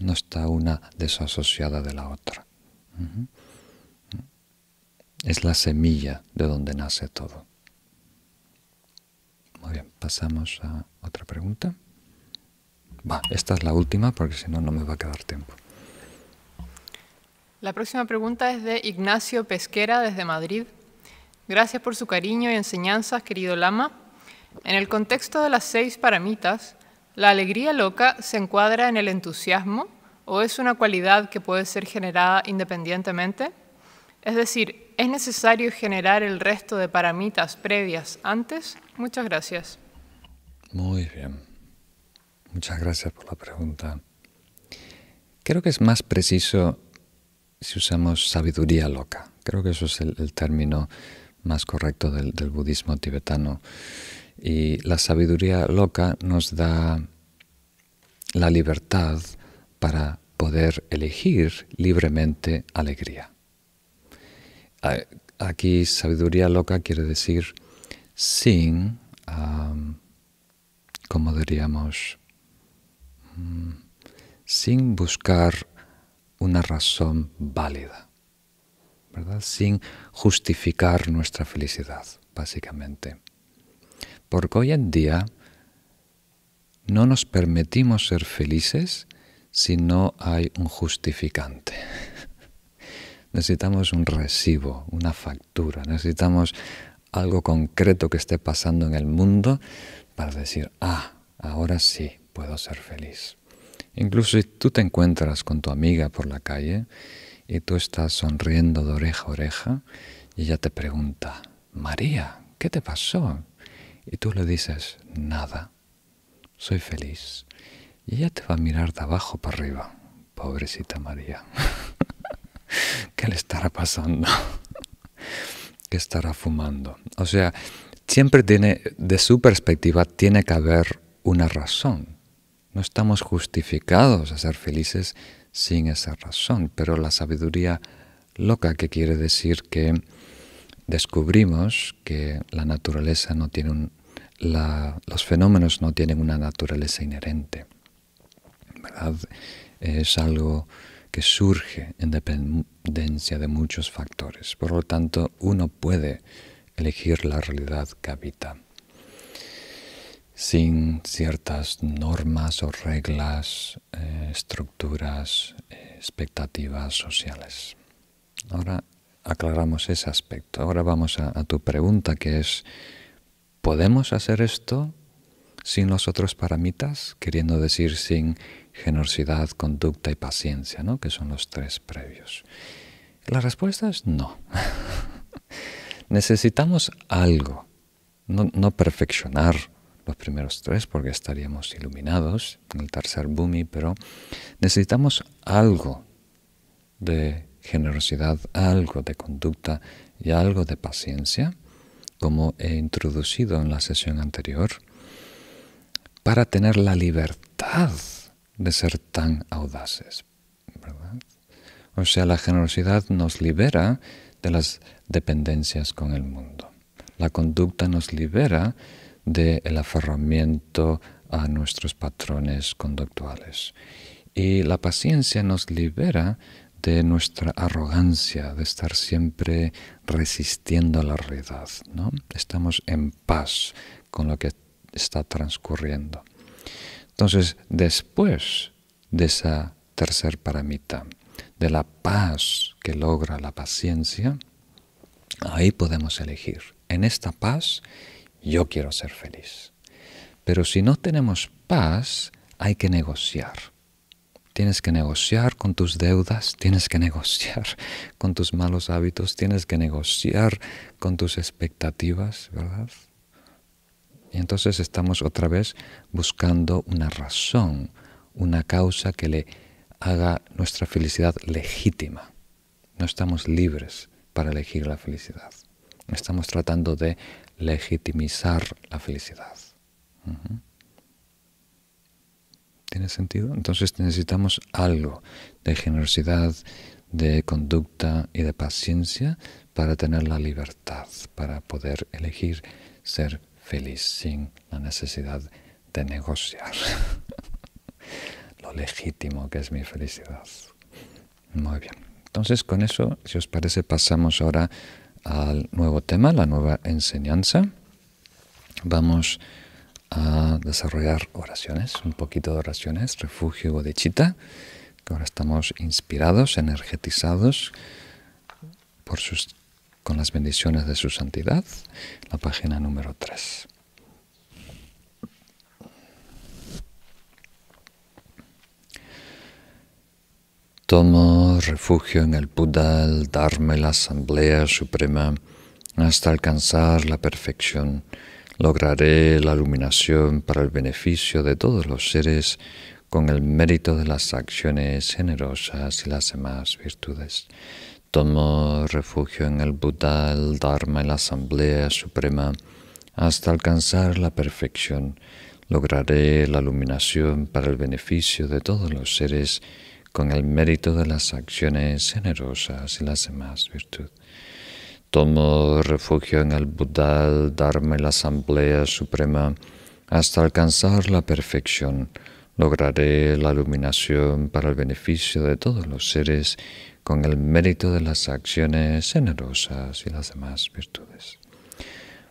No está una desasociada de la otra. Es la semilla de donde nace todo. Muy bien, pasamos a otra pregunta. Esta es la última porque si no, no me va a quedar tiempo. La próxima pregunta es de Ignacio Pesquera desde Madrid. Gracias por su cariño y enseñanzas, querido Lama. En el contexto de las seis paramitas, ¿la alegría loca se encuadra en el entusiasmo o es una cualidad que puede ser generada independientemente? Es decir, ¿es necesario generar el resto de paramitas previas antes? Muchas gracias. Muy bien. Muchas gracias por la pregunta. Creo que es más preciso si usamos sabiduría loca. Creo que eso es el, término más correcto del budismo tibetano. Y la sabiduría loca nos da la libertad para poder elegir libremente alegría. Aquí sabiduría loca quiere decir sin, como diríamos, mm, sin buscar una razón válida, ¿verdad? Sin justificar nuestra felicidad, básicamente. Porque hoy en día no nos permitimos ser felices si no hay un justificante. necesitamos un recibo, una factura, necesitamos algo concreto que esté pasando en el mundo para decir, ah, ahora sí puedo ser feliz. Incluso si tú te encuentras con tu amiga por la calle y tú estás sonriendo de oreja a oreja y ella te pregunta, María, ¿qué te pasó? Y tú le dices, nada, soy feliz. Y ella te va a mirar de abajo para arriba. Pobrecita María. ¿Qué le estará pasando? ¿Qué estará fumando? O sea, siempre tiene, de su perspectiva, tiene que haber una razón. No estamos justificados a ser felices sin esa razón, pero la sabiduría loca que quiere decir que descubrimos que la naturaleza no tiene un, los fenómenos no tienen una naturaleza inherente. es algo que surge en dependencia de muchos factores. Por lo tanto, uno puede elegir la realidad que habita sin ciertas normas o reglas, eh, estructuras, expectativas sociales. Ahora aclaramos ese aspecto. Ahora vamos a, tu pregunta que es, ¿podemos hacer esto sin los otros paramitas? Queriendo decir sin generosidad, conducta y paciencia, ¿no? que son los tres previos. La respuesta es no. Necesitamos algo, no, no perfeccionar los primeros tres porque estaríamos iluminados en el tercer bumi, pero necesitamos algo de generosidad, algo de conducta y algo de paciencia, como he introducido en la sesión anterior, para tener la libertad de ser tan audaces. O sea, la generosidad nos libera de las dependencias con el mundo. La conducta nos libera del aferramiento a nuestros patrones conductuales. Y la paciencia nos libera de nuestra arrogancia, de estar siempre resistiendo a la realidad. ¿no? Estamos en paz con lo que está transcurriendo. Entonces, después de esa tercer paramita, de la paz que logra la paciencia, ahí podemos elegir. En esta paz yo quiero ser feliz. Pero si no tenemos paz, hay que negociar. Tienes que negociar con tus deudas, tienes que negociar con tus malos hábitos, tienes que negociar con tus expectativas, ¿verdad? Y entonces estamos otra vez buscando una razón, una causa que le haga nuestra felicidad legítima. No estamos libres para elegir la felicidad. Estamos tratando de legitimizar la felicidad. ¿Tiene sentido? Entonces necesitamos algo de generosidad, de conducta y de paciencia para tener la libertad, para poder elegir ser feliz sin la necesidad de negociar lo legítimo que es mi felicidad. Muy bien. Entonces con eso, si os parece, pasamos ahora al nuevo tema, la nueva enseñanza. Vamos a desarrollar oraciones, un poquito de oraciones, refugio bodhicitta, que ahora estamos inspirados, energetizados por sus, con las bendiciones de su santidad, la página número 3. Tomo refugio en el Buda, el Dharma la Asamblea Suprema hasta alcanzar la perfección lograré la iluminación para el beneficio de todos los seres con el mérito de las acciones generosas y las demás virtudes. Tomo refugio en el Buda, el Dharma y la Asamblea Suprema hasta alcanzar la perfección. Lograré la iluminación para el beneficio de todos los seres con el mérito de las acciones generosas y las demás virtudes. Tomo refugio en el Buda, y la Asamblea Suprema hasta alcanzar la perfección. Lograré la iluminación para el beneficio de todos los seres con el mérito de las acciones generosas y las demás virtudes.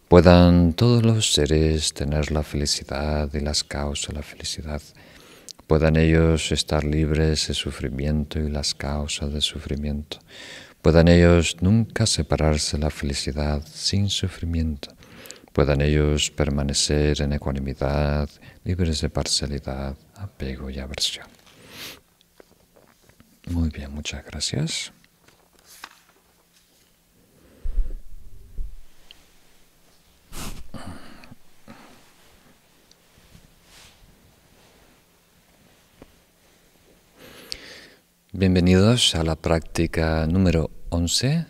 Puedan todos los seres tener la felicidad y las causas de la felicidad. Puedan ellos estar libres de sufrimiento y las causas de sufrimiento Puedan ellos nunca separarse la felicidad sin sufrimiento. Puedan ellos permanecer en ecuanimidad, libres de parcialidad, apego y aversión. Muy bien, muchas gracias. Bienvenidos a la práctica número 11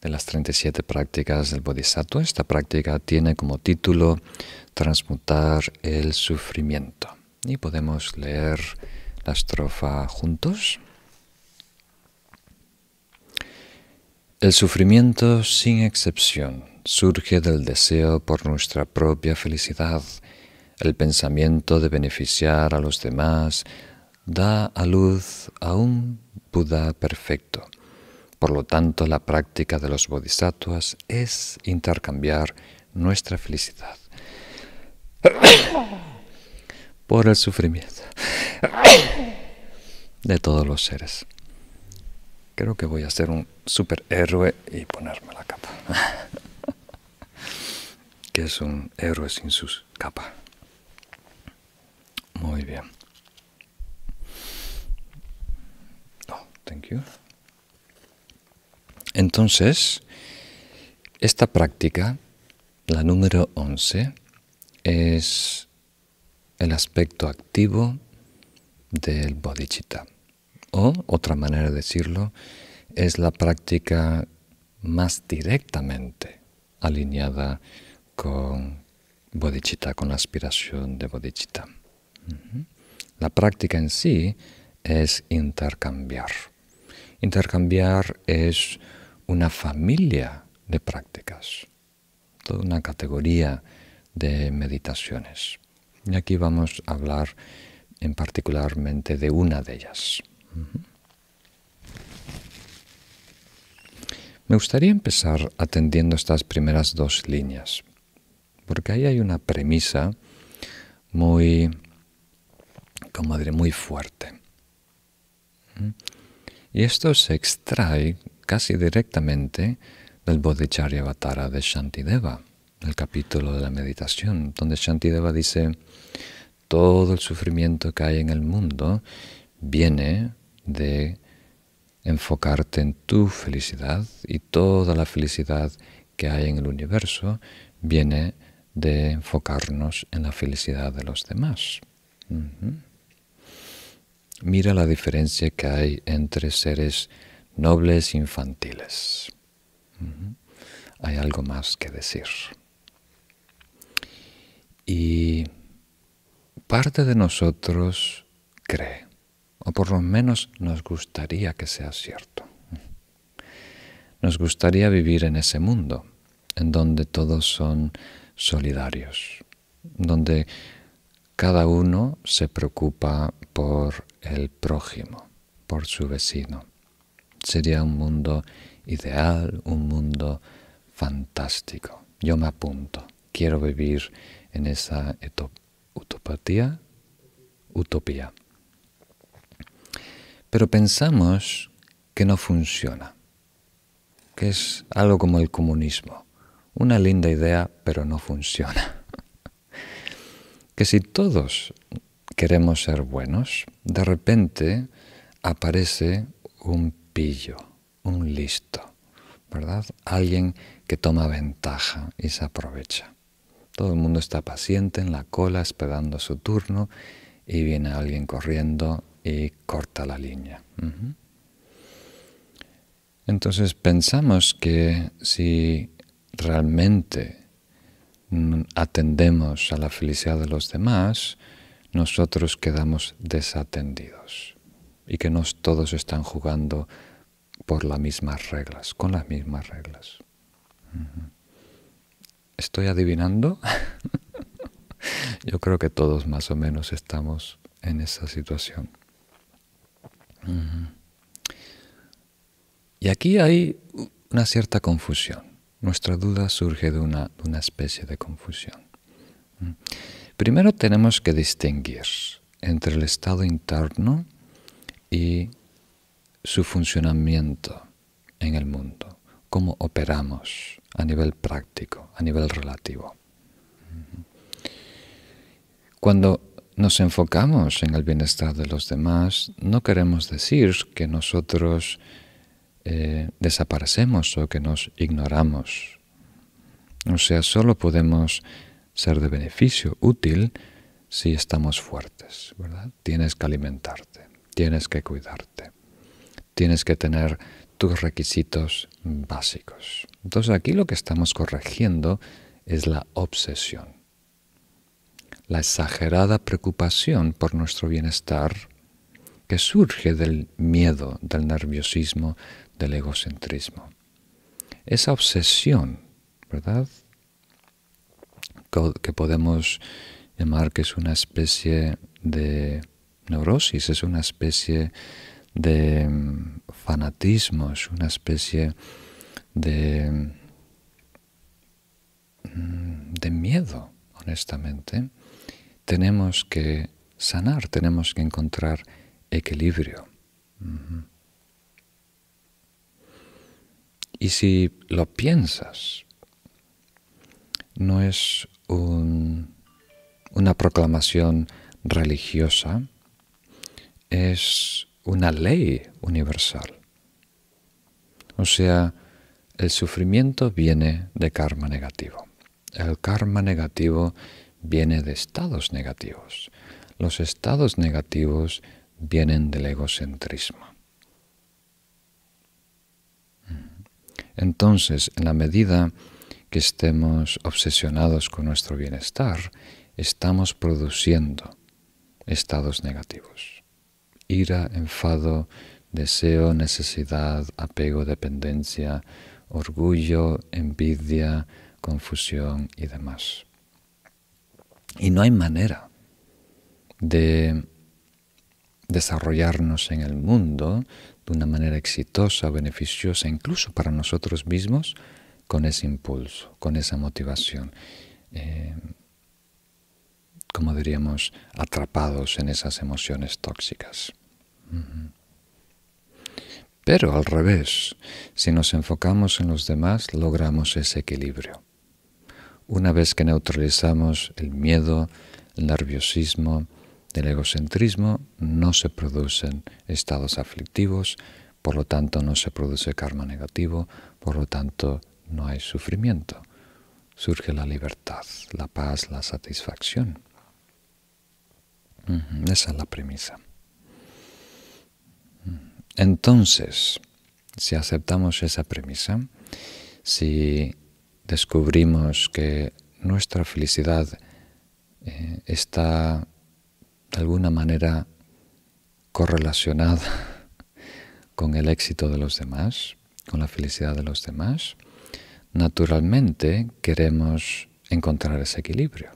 de las 37 prácticas del Bodhisattva. Esta práctica tiene como título Transmutar el sufrimiento. Y podemos leer la estrofa juntos. El sufrimiento, sin excepción, surge del deseo por nuestra propia felicidad, el pensamiento de beneficiar a los demás, da a luz a un Buda perfecto. Por lo tanto, la práctica de los bodhisattvas es intercambiar nuestra felicidad por el sufrimiento de todos los seres. Creo que voy a ser un superhéroe y ponerme la capa. que es un héroe sin sus capa. Muy bien. Entonces, esta práctica, la número 11, es el aspecto activo del bodhicitta. O, otra manera de decirlo, es la práctica más directamente alineada con bodhicitta, con la aspiración de bodhicitta. La práctica en sí es intercambiar. Intercambiar es una familia de prácticas, toda una categoría de meditaciones. Y aquí vamos a hablar en particularmente de una de ellas. Me gustaría empezar atendiendo estas primeras dos líneas, porque ahí hay una premisa muy, como diré, muy fuerte. Y esto se extrae casi directamente del Bodhicharya Vatara de Shantideva, el capítulo de la meditación, donde Shantideva dice, todo el sufrimiento que hay en el mundo viene de enfocarte en tu felicidad y toda la felicidad que hay en el universo viene de enfocarnos en la felicidad de los demás. Mira la diferencia que hay entre seres nobles e infantiles. Hay algo más que decir. Y parte de nosotros cree, o por lo menos nos gustaría que sea cierto. Nos gustaría vivir en ese mundo, en donde todos son solidarios, donde cada uno se preocupa por el prójimo, por su vecino. Sería un mundo ideal, un mundo fantástico. Yo me apunto, quiero vivir en esa utopía, utopía. Pero pensamos que no funciona, que es algo como el comunismo, una linda idea, pero no funciona. que si todos queremos ser buenos, de repente aparece un pillo, un listo, ¿verdad? Alguien que toma ventaja y se aprovecha. Todo el mundo está paciente en la cola esperando su turno y viene alguien corriendo y corta la línea. Entonces pensamos que si realmente atendemos a la felicidad de los demás, nosotros quedamos desatendidos y que no todos están jugando por las mismas reglas, con las mismas reglas. ¿Estoy adivinando? Yo creo que todos más o menos estamos en esa situación. Y aquí hay una cierta confusión. Nuestra duda surge de una, una especie de confusión. Primero tenemos que distinguir entre el estado interno y su funcionamiento en el mundo, cómo operamos a nivel práctico, a nivel relativo. Cuando nos enfocamos en el bienestar de los demás, no queremos decir que nosotros eh, desaparecemos o que nos ignoramos. O sea, solo podemos ser de beneficio útil si estamos fuertes, ¿verdad? Tienes que alimentarte, tienes que cuidarte, tienes que tener tus requisitos básicos. Entonces aquí lo que estamos corrigiendo es la obsesión, la exagerada preocupación por nuestro bienestar que surge del miedo, del nerviosismo, del egocentrismo. Esa obsesión, ¿verdad? Que podemos llamar que es una especie de neurosis, es una especie de mm, fanatismo, es una especie de, mm, de miedo, honestamente. Tenemos que sanar, tenemos que encontrar equilibrio. Y si lo piensas, no es una proclamación religiosa, es una ley universal. O sea, el sufrimiento viene de karma negativo. El karma negativo viene de estados negativos. Los estados negativos vienen del egocentrismo. Entonces, en la medida que estemos obsesionados con nuestro bienestar, estamos produciendo estados negativos. Ira, enfado, deseo, necesidad, apego, dependencia, orgullo, envidia, confusión y demás. Y no hay manera de desarrollarnos en el mundo de una manera exitosa, beneficiosa, incluso para nosotros mismos, con ese impulso, con esa motivación, eh, como diríamos, atrapados en esas emociones tóxicas. Pero al revés, si nos enfocamos en los demás, logramos ese equilibrio. Una vez que neutralizamos el miedo, el nerviosismo, el egocentrismo, no se producen estados aflictivos, por lo tanto no se produce karma negativo, por lo tanto no hay sufrimiento. Surge la libertad, la paz, la satisfacción. Esa es la premisa. Entonces, si aceptamos esa premisa, si descubrimos que nuestra felicidad eh, está de alguna manera correlacionada con el éxito de los demás, con la felicidad de los demás, naturalmente queremos encontrar ese equilibrio.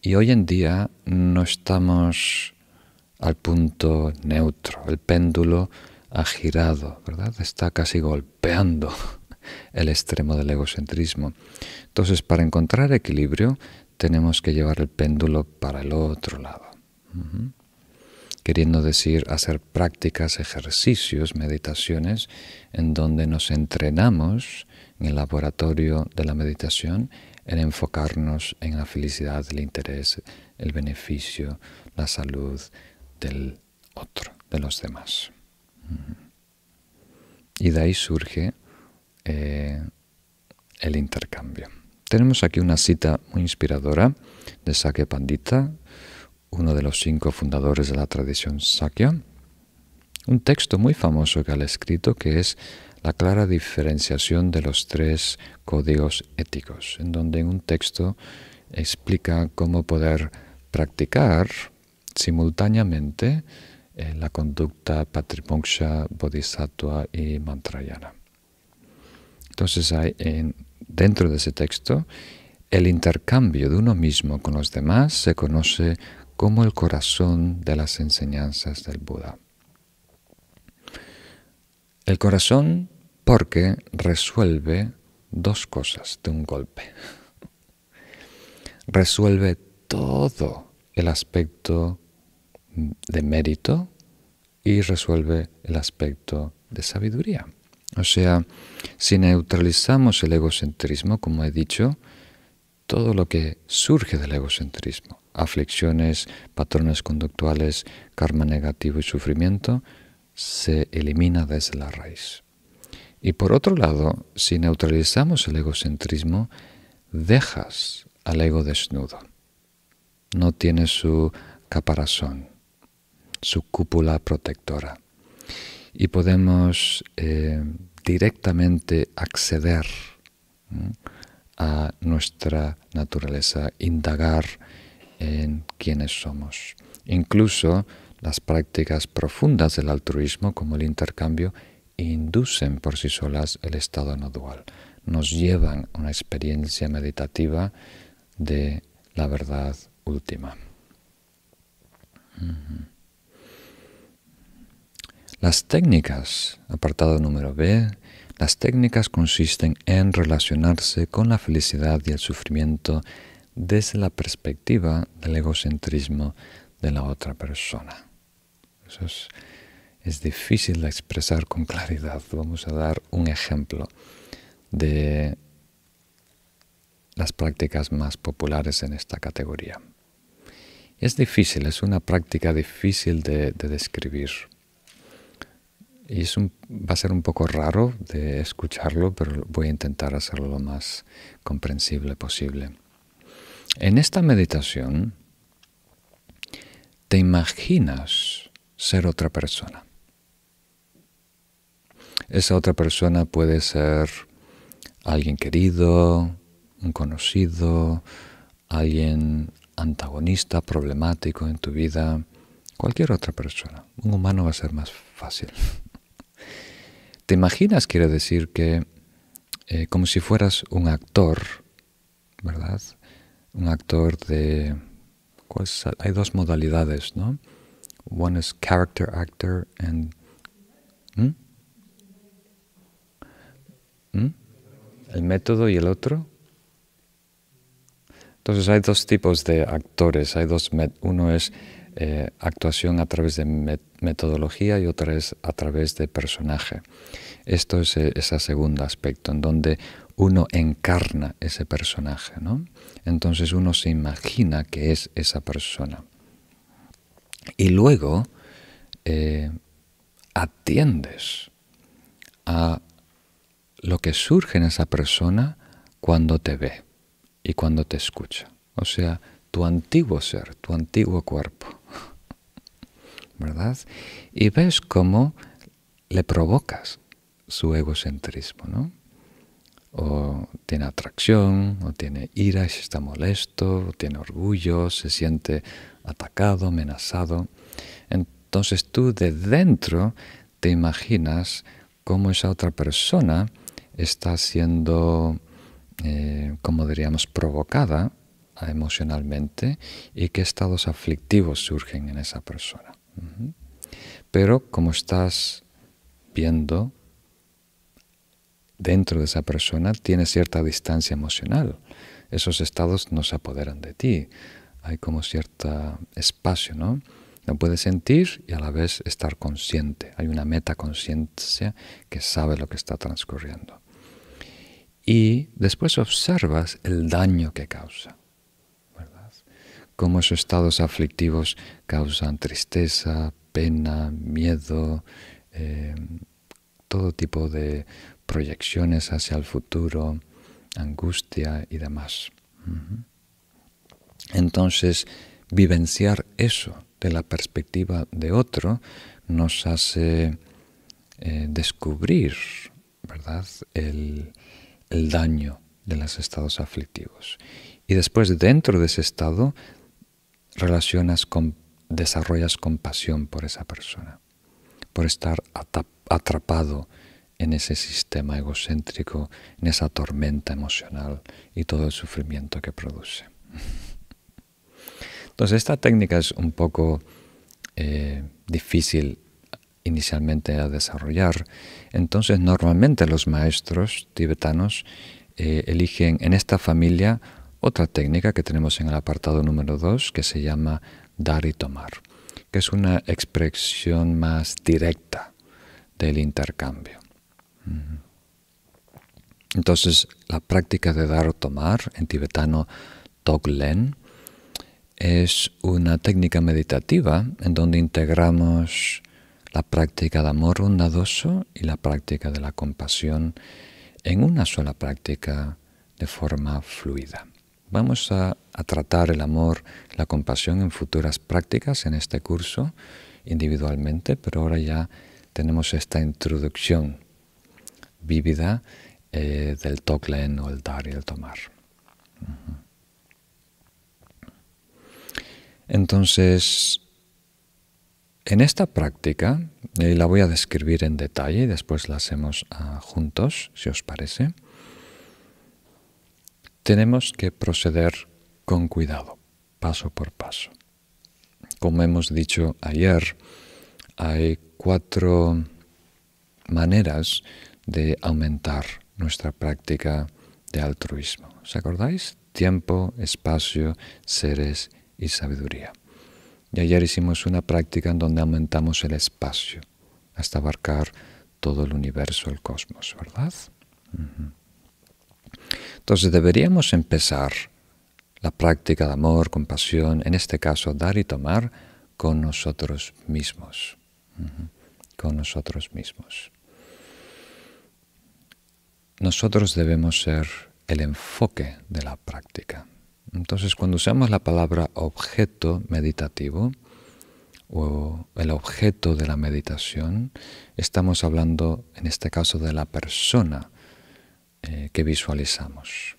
Y hoy en día no estamos al punto neutro, el péndulo ha girado, ¿verdad? Está casi golpeando el extremo del egocentrismo. Entonces, para encontrar equilibrio, tenemos que llevar el péndulo para el otro lado. Queriendo decir, hacer prácticas, ejercicios, meditaciones, en donde nos entrenamos en el laboratorio de la meditación en enfocarnos en la felicidad, el interés, el beneficio, la salud del otro, de los demás. Y de ahí surge eh, el intercambio. Tenemos aquí una cita muy inspiradora de Sakya Pandita, uno de los cinco fundadores de la tradición Sakya, un texto muy famoso que ha escrito que es la clara diferenciación de los tres códigos éticos, en donde en un texto explica cómo poder practicar simultáneamente eh, la conducta Patrimoksha, Bodhisattva y Mantrayana. Entonces hay en, dentro de ese texto el intercambio de uno mismo con los demás se conoce como el corazón de las enseñanzas del Buda. El corazón porque resuelve dos cosas de un golpe. Resuelve todo el aspecto de mérito y resuelve el aspecto de sabiduría. O sea, si neutralizamos el egocentrismo, como he dicho, todo lo que surge del egocentrismo, aflicciones, patrones conductuales, karma negativo y sufrimiento, se elimina desde la raíz. Y por otro lado, si neutralizamos el egocentrismo, dejas al ego desnudo. No tiene su caparazón, su cúpula protectora. Y podemos eh, directamente acceder a nuestra naturaleza, indagar en quiénes somos. Incluso las prácticas profundas del altruismo, como el intercambio, inducen por sí solas el estado no dual, nos llevan a una experiencia meditativa de la verdad última. Las técnicas, apartado número B, las técnicas consisten en relacionarse con la felicidad y el sufrimiento desde la perspectiva del egocentrismo de la otra persona. Eso es, difícil de expresar con claridad. Vamos a dar un ejemplo de las prácticas más populares en esta categoría. Es difícil, es una práctica difícil de, describir. Y es va a ser un poco raro de escucharlo, pero voy a intentar hacerlo lo más comprensible posible. En esta meditación, te imaginas ser otra persona. Esa otra persona puede ser alguien querido, un conocido, alguien antagonista, problemático en tu vida, cualquier otra persona. Un humano va a ser más fácil. ¿Te imaginas? Quiere decir que eh, como si fueras un actor, ¿verdad? Un actor de... Hay dos modalidades, ¿no? One is character actor and... ¿Mm? ¿Mm? El método y el otro. Entonces hay dos tipos de actores. Hay dos uno es eh, actuación a través de metodología y otra es a través de personaje. Esto es eh, ese segundo aspecto, en donde uno encarna ese personaje. ¿no? Entonces uno se imagina que es esa persona. Y luego eh, atiendes a lo que surge en esa persona cuando te ve y cuando te escucha. O sea, tu antiguo ser, tu antiguo cuerpo. Y ves cómo le provocas su egocentrismo, ¿no? O tiene atracción, o tiene ira se está molesto, o tiene orgullo, se siente atacado, amenazado. Entonces tú de dentro te imaginas cómo esa otra persona está siendo eh, como diríamos, provocada emocionalmente y qué estados aflictivos surgen en esa persona. Pero como estás viendo dentro de esa persona, tiene cierta distancia emocional. Esos estados no se apoderan de ti. Hay como cierto espacio, ¿no? Lo puedes sentir y a la vez estar consciente. Hay una metaconciencia que sabe lo que está transcurriendo y después observas el daño que causa. Cómo esos estados aflictivos causan tristeza, pena, miedo, eh, todo tipo de proyecciones hacia el futuro, angustia y demás. Entonces, vivenciar eso de la perspectiva de otro nos hace eh, descubrir, ¿verdad?, el daño de los estados aflictivos. Y después dentro de ese estado relacionas con, desarrollas compasión por esa persona, por estar atrapado en ese sistema egocéntrico, en esa tormenta emocional y todo el sufrimiento que produce. Entonces esta técnica es un poco eh, difícil inicialmente a desarrollar. Entonces normalmente los maestros tibetanos eh, eligen en esta familia otra técnica que tenemos en el apartado número 2 que se llama dar y tomar, que es una expresión más directa del intercambio. Entonces la práctica de dar o tomar en tibetano Toglen es una técnica meditativa en donde integramos la práctica de amor bondadoso y la práctica de la compasión en una sola práctica de forma fluida. Vamos a, tratar el amor, la compasión en futuras prácticas en este curso individualmente, pero ahora ya tenemos esta introducción vívida eh, del toklen o el dar y el tomar. Entonces, en esta práctica, y la voy a describir en detalle y después la hacemos ah, juntos, si os parece, tenemos que proceder con cuidado, paso por paso. Como hemos dicho ayer, hay cuatro maneras de aumentar nuestra práctica de altruismo. ¿Os acordáis? Tiempo, espacio, seres y sabiduría. Y ayer hicimos una práctica en donde aumentamos el espacio hasta abarcar todo el universo, el cosmos, ¿verdad? Entonces deberíamos empezar la práctica de amor, compasión, en este caso dar y tomar con nosotros mismos, con nosotros mismos. Nosotros debemos ser el enfoque de la práctica. Entonces, cuando usamos la palabra objeto meditativo o el objeto de la meditación, estamos hablando en este caso de la persona eh, que visualizamos.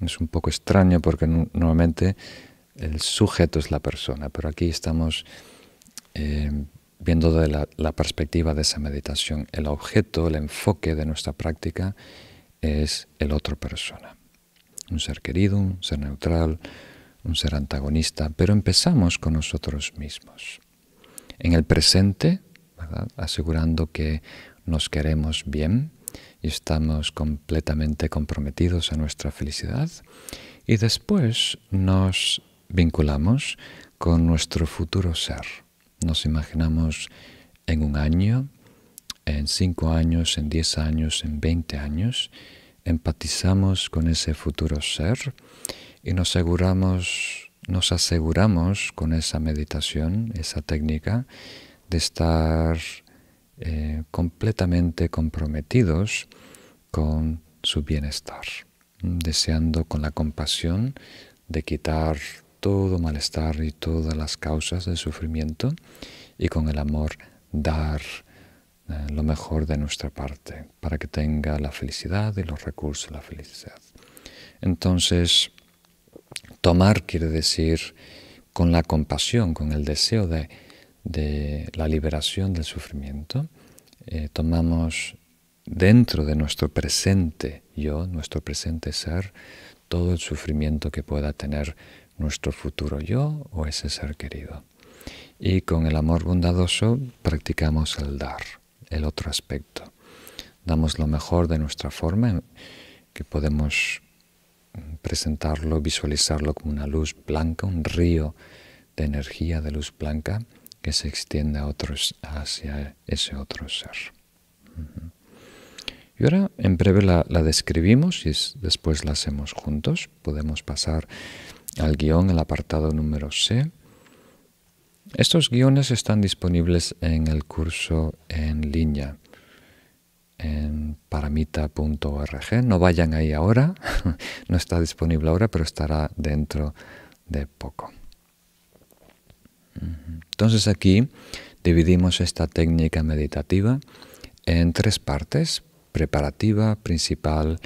Es un poco extraño porque normalmente el sujeto es la persona, pero aquí estamos eh, viendo de la, la, perspectiva de esa meditación. El objeto, el enfoque de nuestra práctica es el otro persona. Un ser querido, un ser neutral, un ser antagonista, pero empezamos con nosotros mismos. En el presente, asegurando que nos queremos bien, y estamos completamente comprometidos a nuestra felicidad y después nos vinculamos con nuestro futuro ser. Nos imaginamos en un año, en cinco años, en diez años, en veinte años, empatizamos con ese futuro ser y nos aseguramos, nos aseguramos con esa meditación, esa técnica, de estar eh, completamente comprometidos con su bienestar, deseando con la compasión de quitar todo malestar y todas las causas del sufrimiento y con el amor dar eh, lo mejor de nuestra parte para que tenga la felicidad y los recursos de la felicidad. Entonces, tomar quiere decir con la compasión, con el deseo de de la liberación del sufrimiento, eh, tomamos dentro de nuestro presente yo, nuestro presente ser, todo el sufrimiento que pueda tener nuestro futuro yo o ese ser querido. Y con el amor bondadoso practicamos el dar, el otro aspecto. Damos lo mejor de nuestra forma, que podemos presentarlo, visualizarlo como una luz blanca, un río de energía de luz blanca que se extiende a otros, hacia ese otro ser. Y ahora en breve la, describimos y después la hacemos juntos. Podemos pasar al guion, el apartado número C. Estos guiones están disponibles en el curso en línea en paramita.org. No vayan ahí ahora, no está disponible ahora, pero estará dentro de poco. Entonces aquí dividimos esta técnica meditativa en tres partes, preparativa, principal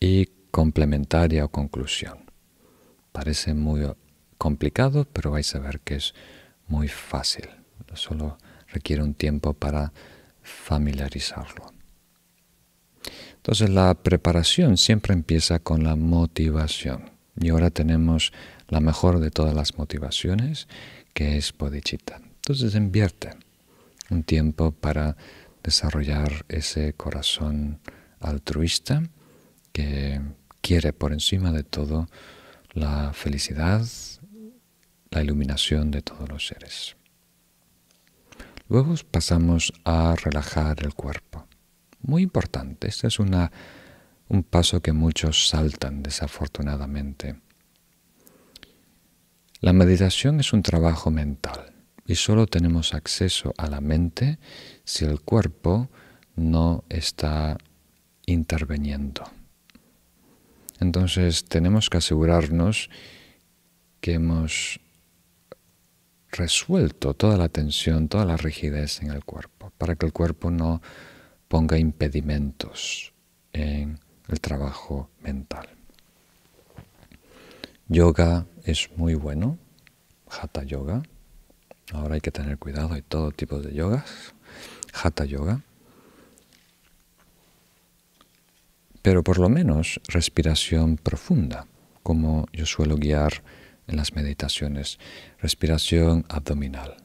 y complementaria o conclusión. Parece muy complicado, pero vais a ver que es muy fácil. Solo requiere un tiempo para familiarizarlo. Entonces la preparación siempre empieza con la motivación. Y ahora tenemos la mejor de todas las motivaciones, que es bodhicitta. Entonces invierte un tiempo para desarrollar ese corazón altruista que quiere por encima de todo la felicidad, la iluminación de todos los seres. Luego pasamos a relajar el cuerpo. Muy importante, este es una, un paso que muchos saltan desafortunadamente. La meditación es un trabajo mental y solo tenemos acceso a la mente si el cuerpo no está interviniendo. Entonces tenemos que asegurarnos que hemos resuelto toda la tensión, toda la rigidez en el cuerpo, para que el cuerpo no ponga impedimentos en el trabajo mental. Yoga es muy bueno, Hatha Yoga. Ahora hay que tener cuidado, hay todo tipo de yogas. Hatha Yoga. Pero por lo menos respiración profunda, como yo suelo guiar en las meditaciones, respiración abdominal.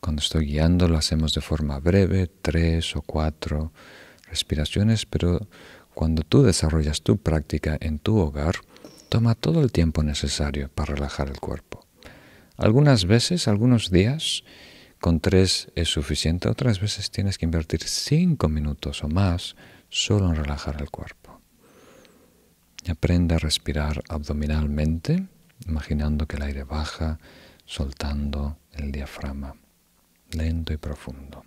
Cuando estoy guiando lo hacemos de forma breve, tres o cuatro respiraciones, pero cuando tú desarrollas tu práctica en tu hogar, toma todo el tiempo necesario para relajar el cuerpo. Algunas veces, algunos días, con tres es suficiente, otras veces tienes que invertir cinco minutos o más solo en relajar el cuerpo. Aprende a respirar abdominalmente, imaginando que el aire baja, soltando el diafragma, lento y profundo.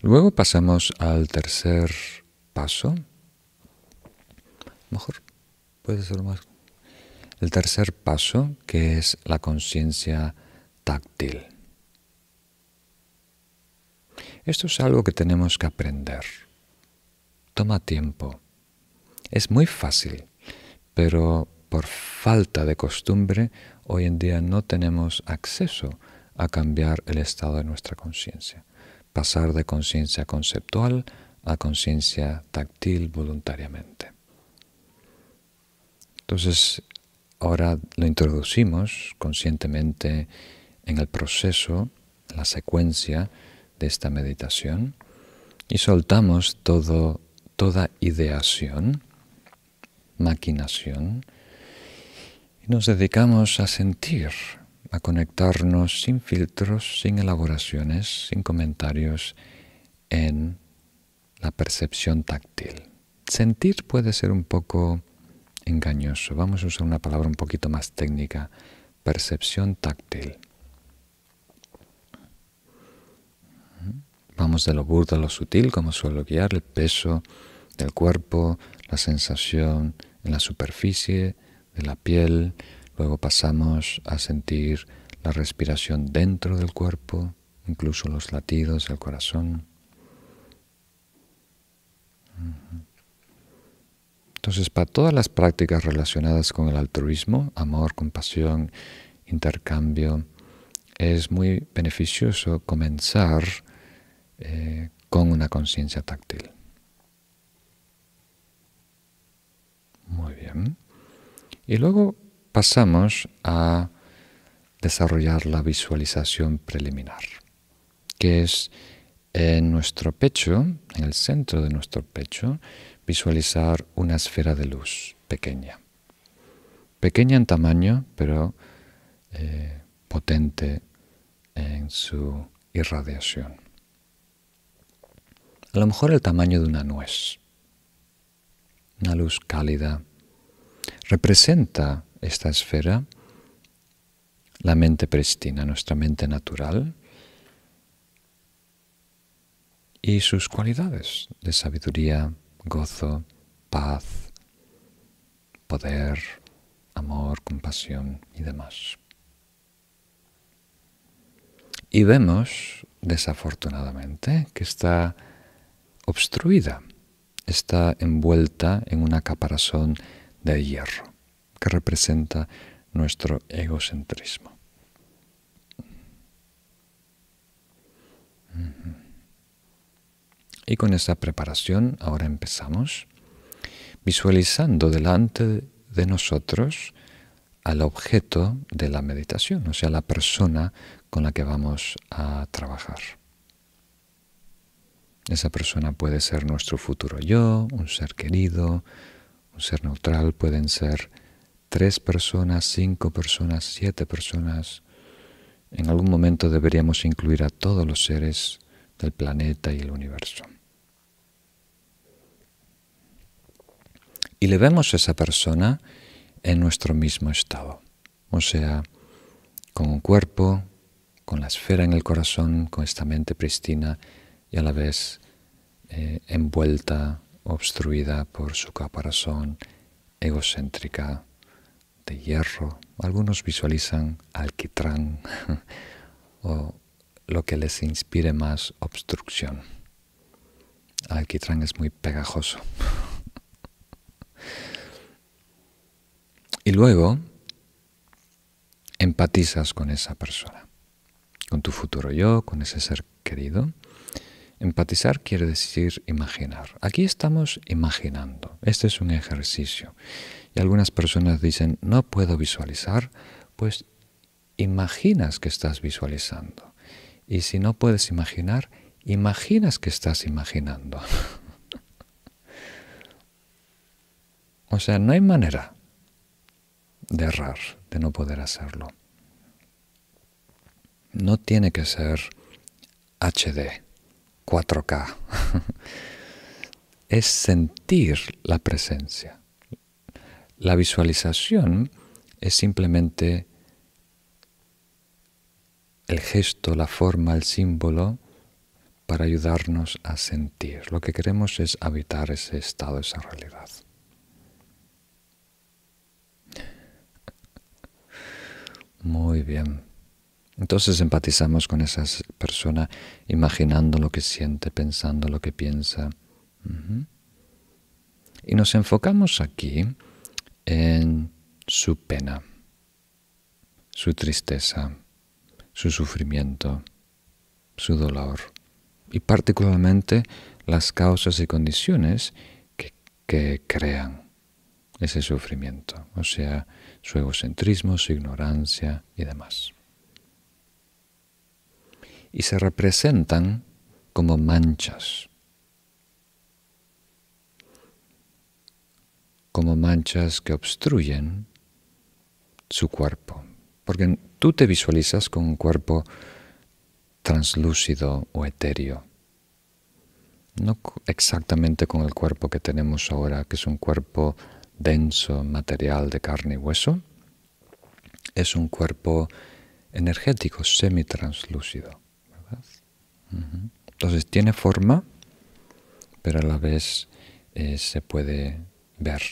Luego pasamos al tercer paso. Mejor puede ser más. El tercer paso, que es la conciencia táctil. Esto es algo que tenemos que aprender. Toma tiempo. Es muy fácil, pero por falta de costumbre hoy en día no tenemos acceso a cambiar el estado de nuestra conciencia. Pasar de conciencia conceptual a conciencia táctil voluntariamente. Entonces, ahora lo introducimos conscientemente en el proceso, en la secuencia de esta meditación y soltamos todo, toda ideación, maquinación y nos dedicamos a sentir, a conectarnos sin filtros, sin elaboraciones, sin comentarios en la percepción táctil. Sentir puede ser un poco engañoso. Vamos a usar una palabra un poquito más técnica. Percepción táctil. Vamos de lo burdo a lo sutil, como suelo guiar, el peso del cuerpo, la sensación en la superficie de la piel. Luego pasamos a sentir la respiración dentro del cuerpo, incluso los latidos del corazón. Entonces, para todas las prácticas relacionadas con el altruismo, amor, compasión, intercambio, es muy beneficioso comenzar eh, con una conciencia táctil. Muy bien. Y luego pasamos a desarrollar la visualización preliminar, que es en nuestro pecho, en el centro de nuestro pecho, visualizar una esfera de luz pequeña. Pequeña en tamaño, pero eh, potente en su irradiación. A lo mejor el tamaño de una nuez. Una luz cálida. Representa esta esfera la mente pristina, nuestra mente natural, y sus cualidades de sabiduría, gozo, paz, poder, amor, compasión y demás. Y vemos, desafortunadamente, que está obstruida, está envuelta en una caparazón de hierro que representa nuestro egocentrismo. Y con esta preparación ahora empezamos visualizando delante de nosotros al objeto de la meditación, o sea, la persona con la que vamos a trabajar. Esa persona puede ser nuestro futuro yo, un ser querido, un ser neutral, pueden ser tres personas, cinco personas, siete personas. En algún momento deberíamos incluir a todos los seres del planeta y el universo. Y le vemos a esa persona en nuestro mismo estado, o sea, con un cuerpo, con la esfera en el corazón, con esta mente pristina y a la vez eh, envuelta, obstruida por su caparazón egocéntrica de hierro. Algunos visualizan alquitrán o lo que les inspire más obstrucción. alquitrán es muy pegajoso. y luego empatizas con esa persona, con tu futuro yo, con ese ser querido. Empatizar quiere decir imaginar. Aquí estamos imaginando. Este es un ejercicio. Y algunas personas dicen, no puedo visualizar, pues imaginas que estás visualizando. Y si no puedes imaginar, imaginas que estás imaginando. o sea, no hay manera de errar, de no poder hacerlo. No tiene que ser HD, 4K. es sentir la presencia. La visualización es simplemente el gesto, la forma, el símbolo para ayudarnos a sentir. Lo que queremos es habitar ese estado, esa realidad. Muy bien. Entonces empatizamos con esa persona imaginando lo que siente, pensando lo que piensa. Y nos enfocamos aquí en su pena, su tristeza, su sufrimiento, su dolor y particularmente las causas y condiciones que, crean ese sufrimiento, o sea, su egocentrismo, su ignorancia y demás. Y se representan como manchas, como manchas que obstruyen su cuerpo. Porque tú te visualizas con un cuerpo translúcido o etéreo. No exactamente con el cuerpo que tenemos ahora, que es un cuerpo denso, material de carne y hueso. Es un cuerpo energético, semitranslúcido. Entonces tiene forma, pero a la vez eh, se puede ver.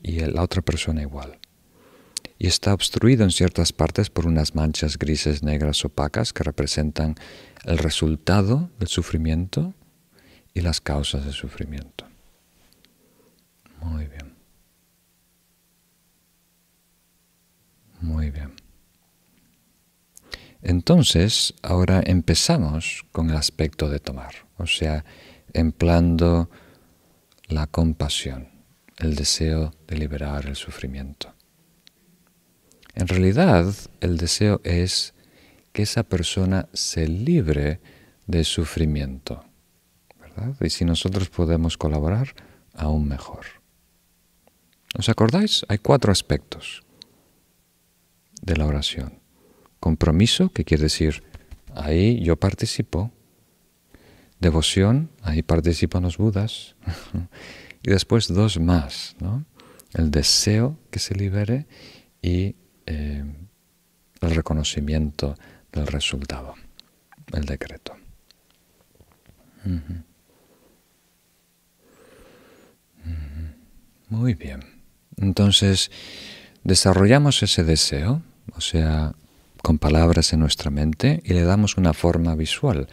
Y la otra persona igual y está obstruido en ciertas partes por unas manchas grises, negras, opacas que representan el resultado del sufrimiento y las causas del sufrimiento. Muy bien. Muy bien. Entonces, ahora empezamos con el aspecto de tomar, o sea, empleando la compasión, el deseo de liberar el sufrimiento. En realidad, el deseo es que esa persona se libre de sufrimiento. Y si nosotros podemos colaborar, aún mejor. ¿Os acordáis? Hay cuatro aspectos de la oración. Compromiso, que quiere decir, ahí yo participo. Devoción, ahí participan los budas. y después dos más, ¿no? El deseo que se libere y eh, el reconocimiento del resultado, el decreto. Muy bien. Entonces, desarrollamos ese deseo, o sea, con palabras en nuestra mente y le damos una forma visual.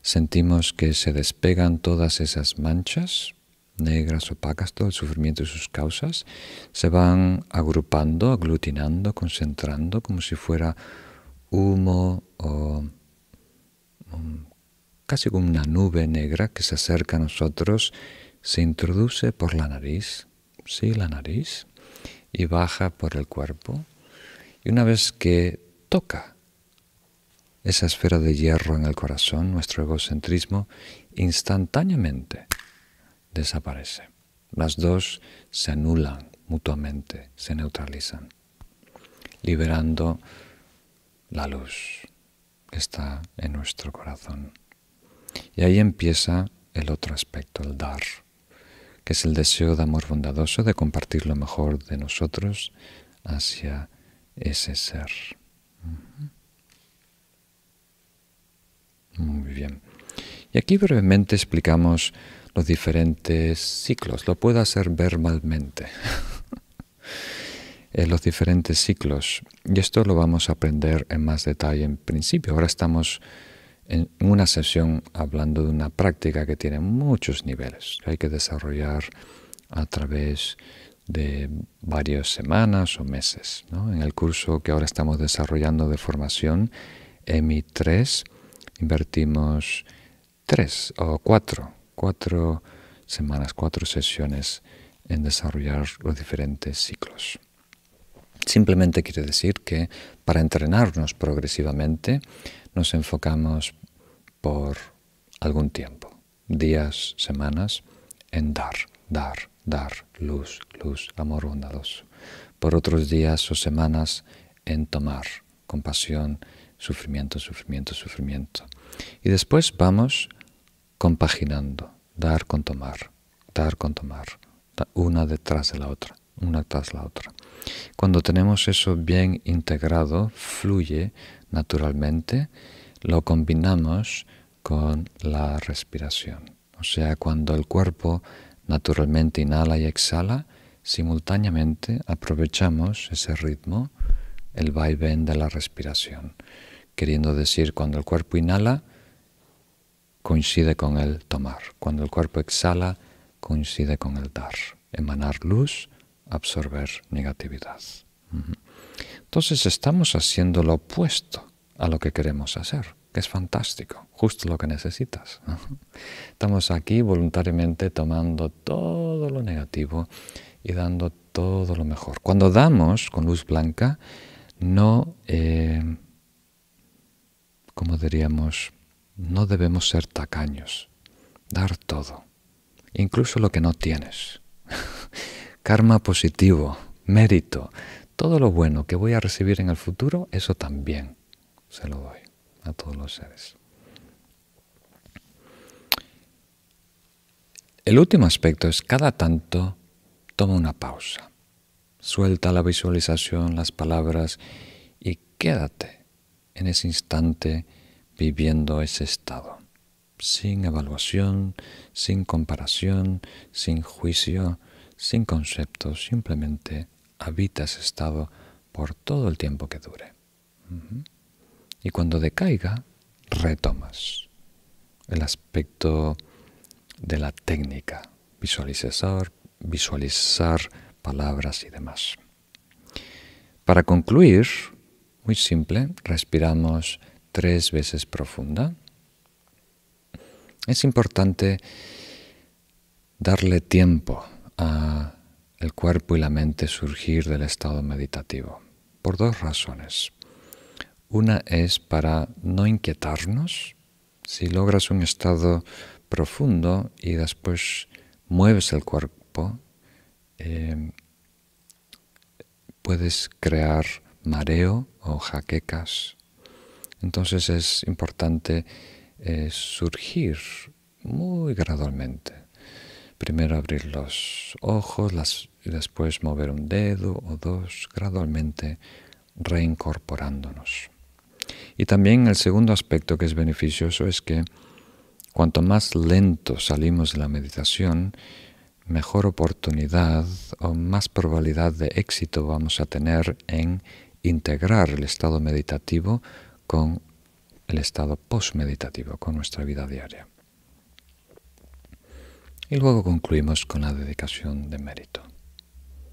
Sentimos que se despegan todas esas manchas negras, opacas, todo el sufrimiento y sus causas, se van agrupando, aglutinando, concentrando, como si fuera humo o casi como una nube negra que se acerca a nosotros, se introduce por la nariz, sí, la nariz, y baja por el cuerpo. Y una vez que toca esa esfera de hierro en el corazón, nuestro egocentrismo, instantáneamente desaparece. Las dos se anulan mutuamente, se neutralizan, liberando la luz que está en nuestro corazón. Y ahí empieza el otro aspecto, el dar, que es el deseo de amor bondadoso de compartir lo mejor de nosotros hacia ese ser. Muy bien. Y aquí brevemente explicamos los diferentes ciclos. Lo puedo hacer verbalmente. en los diferentes ciclos. Y esto lo vamos a aprender en más detalle en principio. Ahora estamos en una sesión hablando de una práctica que tiene muchos niveles que hay que desarrollar a través de varias semanas o meses. En el curso que ahora estamos desarrollando de formación, EMI 3, invertimos tres o cuatro, cuatro semanas, cuatro sesiones en desarrollar los diferentes ciclos. Simplemente quiere decir que para entrenarnos progresivamente nos enfocamos por algún tiempo, días, semanas, en dar, dar, dar, luz, luz, amor bondadoso. Por otros días o semanas en tomar, compasión, sufrimiento, sufrimiento, sufrimiento. Y después vamos compaginando, dar con tomar, dar con tomar, una detrás de la otra, una tras la otra. Cuando tenemos eso bien integrado, fluye naturalmente, lo combinamos con la respiración. O sea, cuando el cuerpo naturalmente inhala y exhala, simultáneamente aprovechamos ese ritmo, el vaivén de la respiración. Queriendo decir, cuando el cuerpo inhala, coincide con el tomar. Cuando el cuerpo exhala, coincide con el dar. Emanar luz, absorber negatividad. Entonces estamos haciendo lo opuesto a lo que queremos hacer, que es fantástico, justo lo que necesitas. Estamos aquí voluntariamente tomando todo lo negativo y dando todo lo mejor. Cuando damos con luz blanca, no, eh, como diríamos, no debemos ser tacaños, dar todo, incluso lo que no tienes. Karma positivo, mérito, todo lo bueno que voy a recibir en el futuro, eso también se lo doy a todos los seres. El último aspecto es cada tanto toma una pausa, suelta la visualización, las palabras y quédate en ese instante viviendo ese estado, sin evaluación, sin comparación, sin juicio, sin conceptos, simplemente habita ese estado por todo el tiempo que dure. Y cuando decaiga, retomas el aspecto de la técnica, visualizar, visualizar palabras y demás. Para concluir, muy simple, respiramos tres veces profunda. Es importante darle tiempo a el cuerpo y la mente surgir del estado meditativo por dos razones. Una es para no inquietarnos. Si logras un estado profundo y después mueves el cuerpo, eh, puedes crear mareo o jaquecas entonces es importante eh, surgir muy gradualmente. Primero abrir los ojos y después mover un dedo o dos, gradualmente reincorporándonos. Y también el segundo aspecto que es beneficioso es que cuanto más lento salimos de la meditación, mejor oportunidad o más probabilidad de éxito vamos a tener en integrar el estado meditativo con el estado post-meditativo, con nuestra vida diaria. Y luego concluimos con la dedicación de mérito.